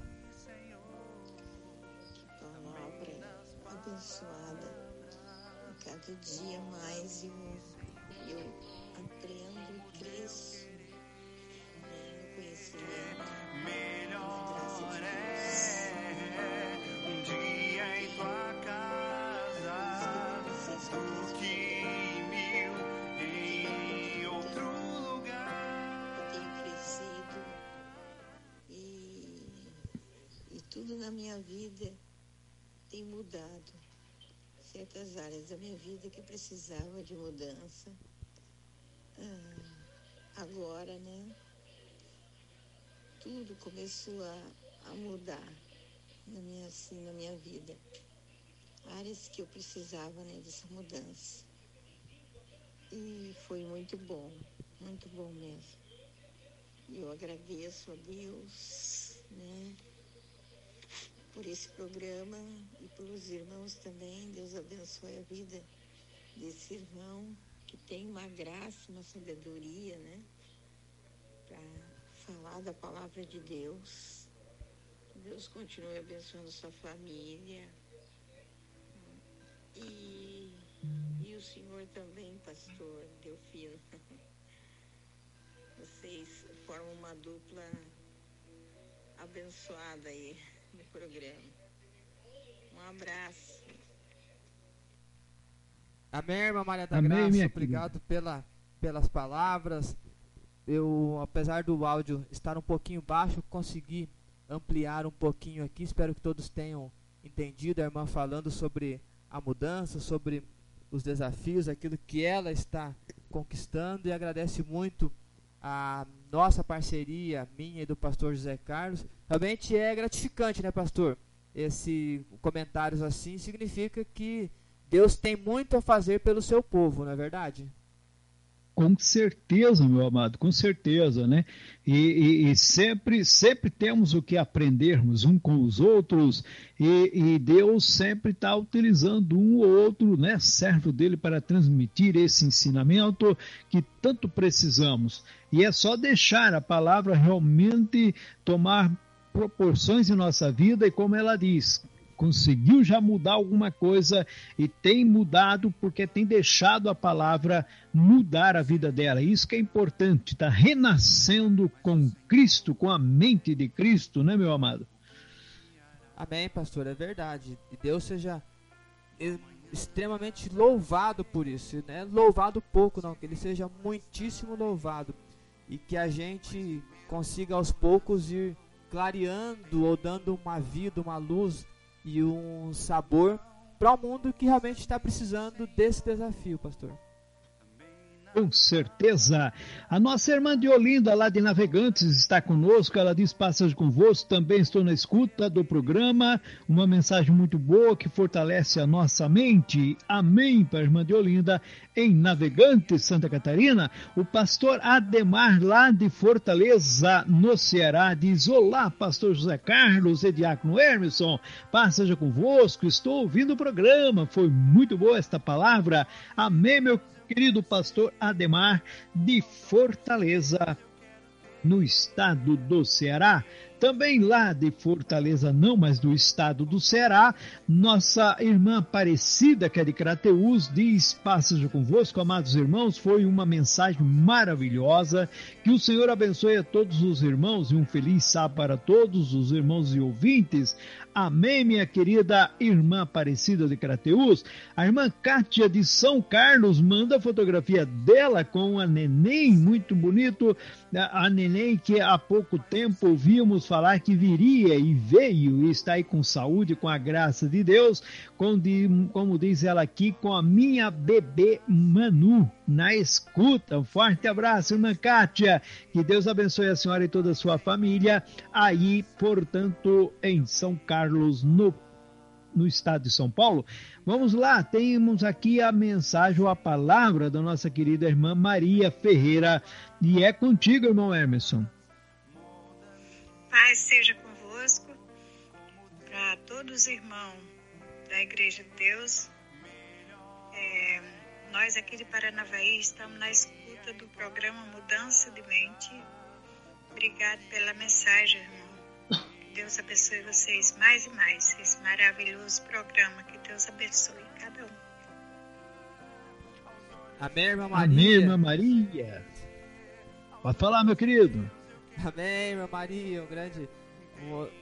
Minha vida tem mudado. Certas áreas da minha vida que precisava de mudança. Ah, agora, né? Tudo começou a, a mudar na minha, assim, na minha vida. Áreas que eu precisava né, dessa mudança. E foi muito bom, muito bom mesmo. Eu agradeço a Deus, né? Por esse programa e pelos irmãos também. Deus abençoe a vida desse irmão que tem uma graça, uma sabedoria, né? Para falar da palavra de Deus. Deus continue abençoando sua família. E, e o Senhor também, pastor Delfino. [LAUGHS] Vocês formam uma dupla abençoada aí programa. Um abraço. Amém, irmã Maria da Amém, Graça. Obrigado pela, pelas palavras. Eu, apesar do áudio estar um pouquinho baixo, consegui ampliar um pouquinho aqui. Espero que todos tenham entendido a irmã falando sobre a mudança, sobre os desafios, aquilo que ela está conquistando e agradece muito a nossa parceria, minha e do pastor José Carlos, realmente é gratificante, né, pastor? Esse comentários assim significa que Deus tem muito a fazer pelo seu povo, não é verdade? Com certeza, meu amado, com certeza, né? E, e, e, sempre, sempre temos o que aprendermos um com os outros, e, e Deus sempre está utilizando um ou outro, né, servo dele para transmitir esse ensinamento que tanto precisamos. E é só deixar a palavra realmente tomar proporções em nossa vida, e como ela diz, conseguiu já mudar alguma coisa e tem mudado porque tem deixado a palavra mudar a vida dela. Isso que é importante, está renascendo com Cristo, com a mente de Cristo, né, meu amado? Amém, pastor, é verdade. E Deus seja extremamente louvado por isso, né? Louvado pouco, não, que ele seja muitíssimo louvado e que a gente consiga aos poucos ir clareando ou dando uma vida, uma luz e um sabor para o mundo que realmente está precisando desse desafio, pastor. Com certeza. A nossa irmã de Olinda, lá de Navegantes, está conosco. Ela diz: Passagem convosco. Também estou na escuta do programa. Uma mensagem muito boa que fortalece a nossa mente. Amém, para a irmã de Olinda, em Navegantes, Santa Catarina. O pastor Ademar, lá de Fortaleza, no Ceará, diz: Olá, pastor José Carlos e diácono Emerson. Passagem convosco. Estou ouvindo o programa. Foi muito boa esta palavra. Amém, meu querido pastor Ademar de Fortaleza, no estado do Ceará. Também lá de Fortaleza, não, mas do estado do Ceará, nossa irmã Aparecida, que é de Crateús, diz: Passeja convosco, amados irmãos. Foi uma mensagem maravilhosa. Que o Senhor abençoe a todos os irmãos e um feliz sábado para todos os irmãos e ouvintes. Amém, minha querida irmã Aparecida de Crateús. A irmã Kátia de São Carlos manda a fotografia dela com a neném, muito bonito. A neném que há pouco tempo ouvimos falar que viria e veio e está aí com saúde, com a graça de Deus, como diz ela aqui, com a minha bebê Manu na escuta. Um forte abraço, irmã Kátia. Que Deus abençoe a senhora e toda a sua família aí, portanto, em São Carlos, no no estado de São Paulo. Vamos lá, temos aqui a mensagem ou a palavra da nossa querida irmã Maria Ferreira. E é contigo, irmão Emerson. Paz seja convosco, para todos os irmãos da Igreja de Deus. É, nós aqui de Paranavaí estamos na escuta do programa Mudança de Mente. Obrigado pela mensagem, irmão. Que Deus abençoe vocês mais e mais. Esse maravilhoso programa. Que Deus abençoe cada um. Amém, irmã Maria. Amém, irmã Maria. Pode falar, meu querido. Amém, irmã Maria. Um grande.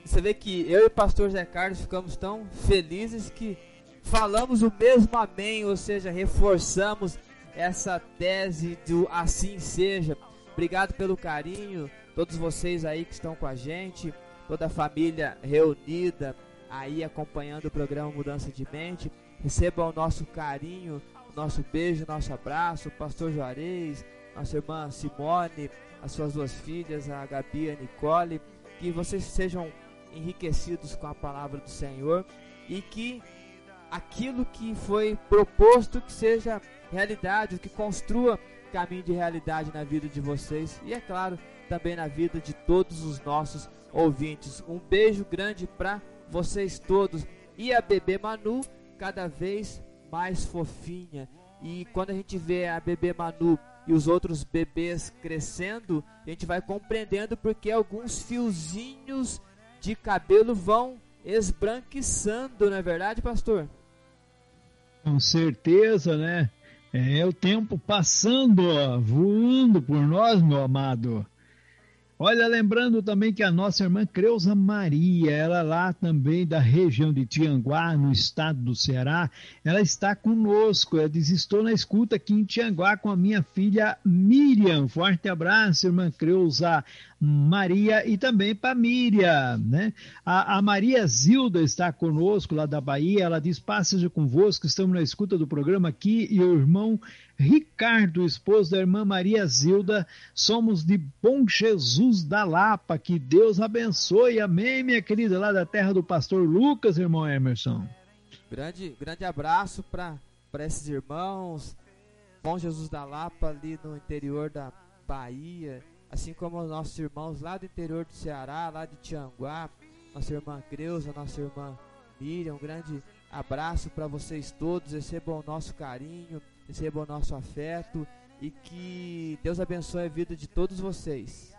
Você vê que eu e o pastor Zé Carlos ficamos tão felizes que falamos o mesmo amém, ou seja, reforçamos essa tese do assim seja. Obrigado pelo carinho, todos vocês aí que estão com a gente, toda a família reunida aí acompanhando o programa Mudança de Mente. Recebam o nosso carinho, nosso beijo, nosso abraço, pastor Juarez, nossa irmã Simone, as suas duas filhas, a Gabi e a Nicole, que vocês sejam enriquecidos com a palavra do Senhor e que aquilo que foi proposto que seja realidade, que construa caminho de realidade na vida de vocês e é claro, também na vida de todos os nossos ouvintes. Um beijo grande para vocês todos e a bebê Manu cada vez mais fofinha. E quando a gente vê a bebê Manu e os outros bebês crescendo, a gente vai compreendendo porque alguns fiozinhos de cabelo vão esbranquiçando, não é verdade, pastor? Com certeza, né? É o tempo passando, ó, voando por nós, meu amado. Olha, lembrando também que a nossa irmã Creuza Maria, ela lá também da região de Tianguá, no estado do Ceará, ela está conosco. Ela diz: Estou na escuta aqui em Tianguá com a minha filha Miriam. Forte abraço, irmã Creuza Maria e também para Miriam, né? A, a, Maria Zilda está conosco lá da Bahia, ela diz, passeja convosco, estamos na escuta do programa aqui e o irmão Ricardo, esposo da irmã Maria Zilda, somos de Bom Jesus da Lapa, que Deus abençoe, amém, minha querida, lá da terra do pastor Lucas, irmão Emerson. Grande, grande abraço para esses irmãos, Bom Jesus da Lapa, ali no interior da Bahia, assim como os nossos irmãos lá do interior do Ceará, lá de Tianguá, nossa irmã Creuza, nossa irmã Miriam, um grande abraço para vocês todos, recebam o nosso carinho, recebam o nosso afeto e que Deus abençoe a vida de todos vocês.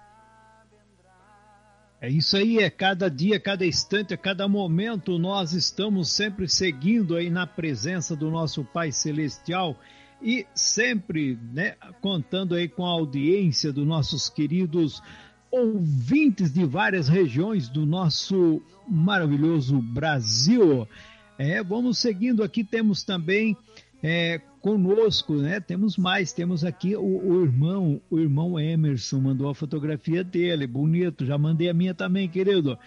É isso aí, é cada dia, cada instante, a cada momento nós estamos sempre seguindo aí na presença do nosso Pai Celestial e sempre, né, contando aí com a audiência dos nossos queridos ouvintes de várias regiões do nosso maravilhoso Brasil. É, vamos seguindo aqui, temos também é, conosco, né? Temos mais, temos aqui o, o, irmão, o irmão Emerson mandou a fotografia dele, bonito, já mandei a minha também, querido.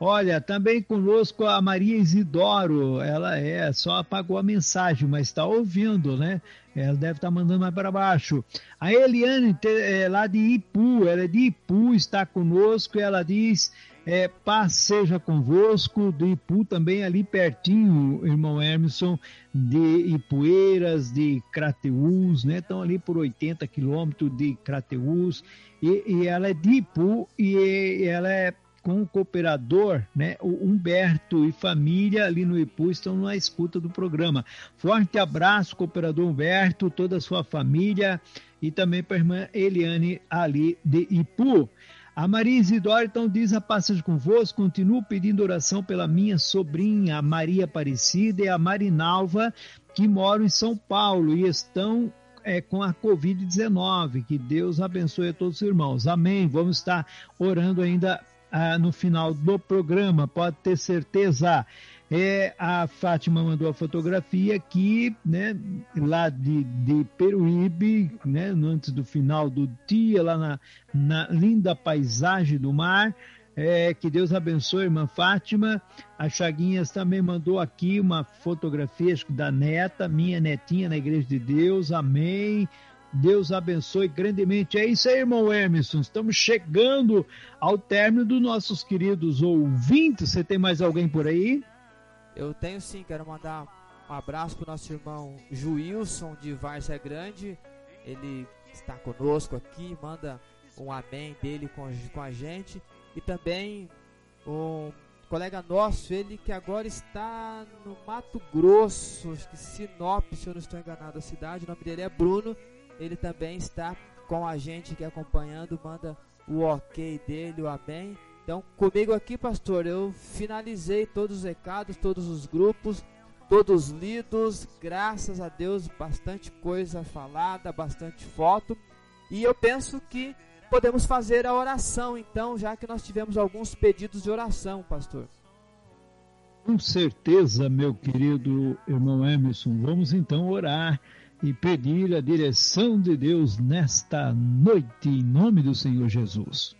Olha, também conosco a Maria Isidoro, ela é, só apagou a mensagem, mas está ouvindo, né? Ela deve estar tá mandando mais para baixo. A Eliane, é, lá de Ipu, ela é de Ipu, está conosco, ela diz é, paz seja convosco, do Ipu também ali pertinho, irmão Emerson, de Ipueiras, de Crateús, né? Estão ali por 80 quilômetros de Crateús, e, e, ela é de Ipu e, e ela é com o cooperador, né, o Humberto e família ali no Ipu estão na escuta do programa. Forte abraço, cooperador Humberto, toda a sua família e também para a irmã Eliane ali de Ipu. A Maria Isidora então diz a passagem convosco, continuo pedindo oração pela minha sobrinha, a Maria Aparecida e a Marinalva, que moram em São Paulo e estão é, com a Covid-19. Que Deus abençoe a todos os irmãos. Amém. Vamos estar orando ainda ah, no final do programa, pode ter certeza. É, a Fátima mandou a fotografia aqui, né, lá de, de Peruíbe, né, antes do final do dia, lá na, na linda paisagem do mar. É, que Deus abençoe, irmã Fátima. A Chaguinhas também mandou aqui uma fotografia da neta, minha netinha na Igreja de Deus. Amém. Deus abençoe grandemente. É isso aí, irmão Emerson. Estamos chegando ao término dos nossos queridos ouvintes. Você tem mais alguém por aí? Eu tenho sim, quero mandar um abraço para o nosso irmão Juilson de Várzea Grande. Ele está conosco aqui, manda um amém dele com, com a gente. E também um colega nosso, ele que agora está no Mato Grosso, acho que Sinop, se eu não estou enganado a cidade. O nome dele é Bruno. Ele também está com a gente aqui acompanhando, manda o ok dele, o amém. Então, comigo aqui, pastor, eu finalizei todos os recados, todos os grupos, todos lidos. Graças a Deus, bastante coisa falada, bastante foto. E eu penso que podemos fazer a oração, então, já que nós tivemos alguns pedidos de oração, pastor. Com certeza, meu querido irmão Emerson, vamos então orar e pedir a direção de Deus nesta noite, em nome do Senhor Jesus.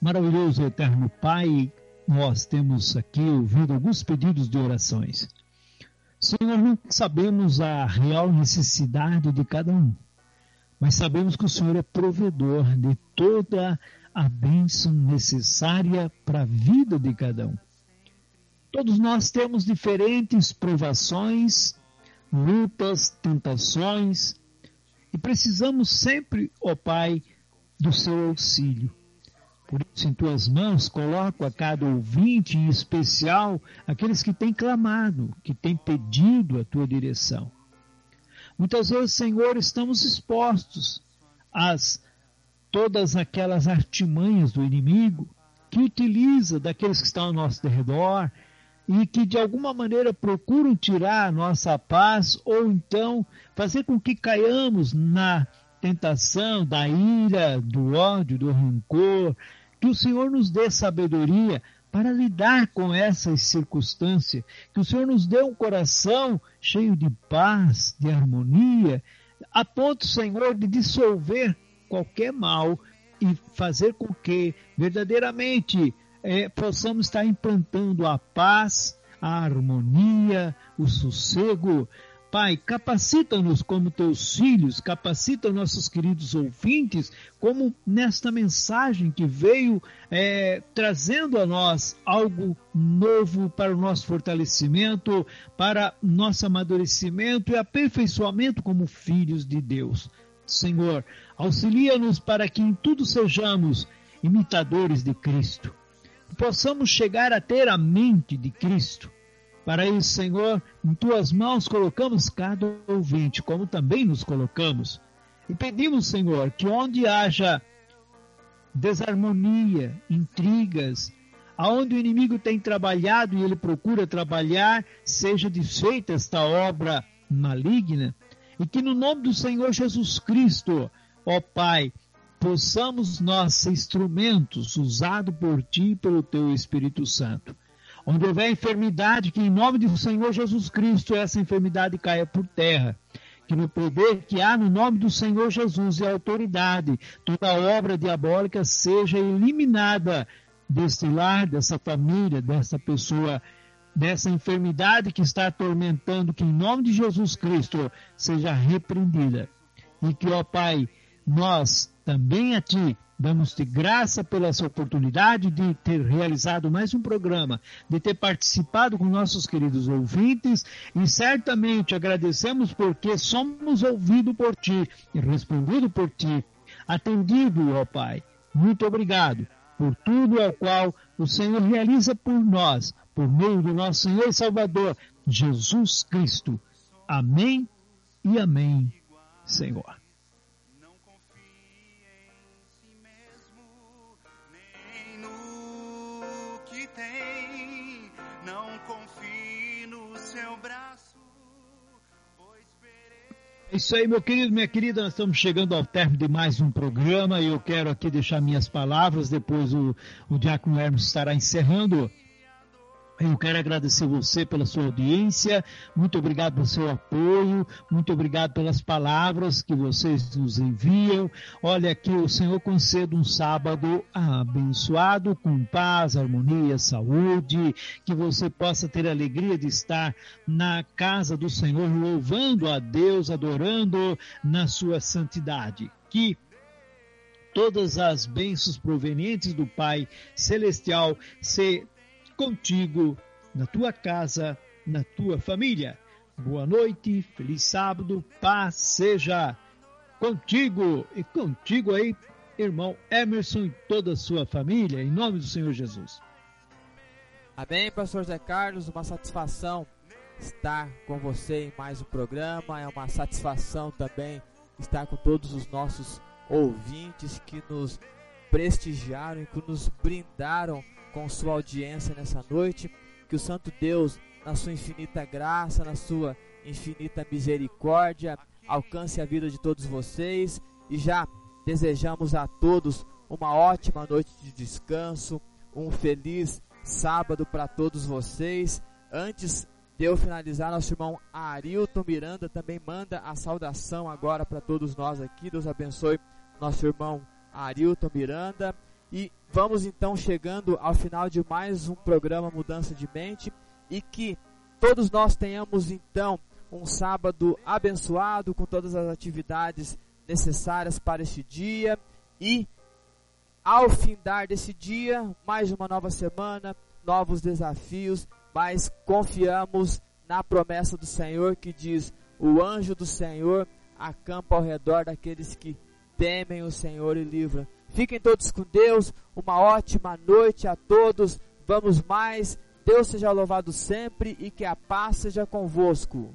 Maravilhoso eterno Pai, nós temos aqui ouvido alguns pedidos de orações. Senhor, não sabemos a real necessidade de cada um, mas sabemos que o Senhor é provedor de toda a bênção necessária para a vida de cada um. Todos nós temos diferentes provações, lutas, tentações, e precisamos sempre, ó Pai, do seu auxílio. Por isso, em tuas mãos, coloco a cada ouvinte, em especial aqueles que têm clamado, que têm pedido a tua direção. Muitas vezes, Senhor, estamos expostos às todas aquelas artimanhas do inimigo que utiliza daqueles que estão ao nosso redor e que de alguma maneira procuram tirar a nossa paz ou então fazer com que caiamos na tentação da ira, do ódio, do rancor, que o Senhor nos dê sabedoria para lidar com essas circunstâncias, que o Senhor nos dê um coração cheio de paz, de harmonia, a ponto, Senhor, de dissolver qualquer mal e fazer com que verdadeiramente é, possamos estar implantando a paz, a harmonia, o sossego, Pai, capacita-nos como teus filhos, capacita nossos queridos ouvintes, como nesta mensagem que veio é, trazendo a nós algo novo para o nosso fortalecimento, para nosso amadurecimento e aperfeiçoamento como filhos de Deus. Senhor, auxilia-nos para que em tudo sejamos imitadores de Cristo, possamos chegar a ter a mente de Cristo para isso, Senhor, em tuas mãos colocamos cada ouvinte, como também nos colocamos. E pedimos, Senhor, que onde haja desarmonia, intrigas, aonde o inimigo tem trabalhado e ele procura trabalhar, seja desfeita esta obra maligna, e que no nome do Senhor Jesus Cristo, ó Pai, possamos nós ser instrumentos usados por Ti e pelo Teu Espírito Santo. Onde houver enfermidade, que em nome do Senhor Jesus Cristo essa enfermidade caia por terra. Que no poder que há no nome do Senhor Jesus e autoridade, toda obra diabólica seja eliminada deste lar, dessa família, dessa pessoa, dessa enfermidade que está atormentando, que em nome de Jesus Cristo seja repreendida. E que, ó Pai, nós também a Ti Damos-te graça pela essa oportunidade de ter realizado mais um programa, de ter participado com nossos queridos ouvintes e certamente agradecemos porque somos ouvidos por ti e respondido por ti, atendido, ó Pai. Muito obrigado por tudo ao qual o Senhor realiza por nós, por meio do nosso Senhor e Salvador, Jesus Cristo. Amém e amém, Senhor. Isso aí, meu querido, minha querida, nós estamos chegando ao término de mais um programa e eu quero aqui deixar minhas palavras, depois o, o Diácono Hermes estará encerrando eu quero agradecer você pela sua audiência, muito obrigado pelo seu apoio, muito obrigado pelas palavras que vocês nos enviam. Olha, que o Senhor conceda um sábado abençoado, com paz, harmonia, saúde, que você possa ter a alegria de estar na casa do Senhor, louvando a Deus, adorando na sua santidade. Que todas as bênçãos provenientes do Pai Celestial se contigo, na tua casa, na tua família. Boa noite, feliz sábado, paz seja contigo e contigo aí, irmão Emerson e toda a sua família, em nome do Senhor Jesus. Amém, pastor Zé Carlos, uma satisfação estar com você em mais um programa, é uma satisfação também estar com todos os nossos ouvintes que nos prestigiaram e que nos brindaram com sua audiência nessa noite. Que o Santo Deus, na sua infinita graça, na sua infinita misericórdia, alcance a vida de todos vocês e já desejamos a todos uma ótima noite de descanso, um feliz sábado para todos vocês. Antes de eu finalizar, nosso irmão Arilton Miranda também manda a saudação agora para todos nós aqui. Deus abençoe nosso irmão Arilton Miranda. E vamos então chegando ao final de mais um programa Mudança de Mente. E que todos nós tenhamos então um sábado abençoado com todas as atividades necessárias para este dia. E ao findar desse dia, mais uma nova semana, novos desafios, mas confiamos na promessa do Senhor que diz: "O anjo do Senhor acampa ao redor daqueles que temem o Senhor e livra Fiquem todos com Deus. Uma ótima noite a todos. Vamos mais. Deus seja louvado sempre e que a paz seja convosco.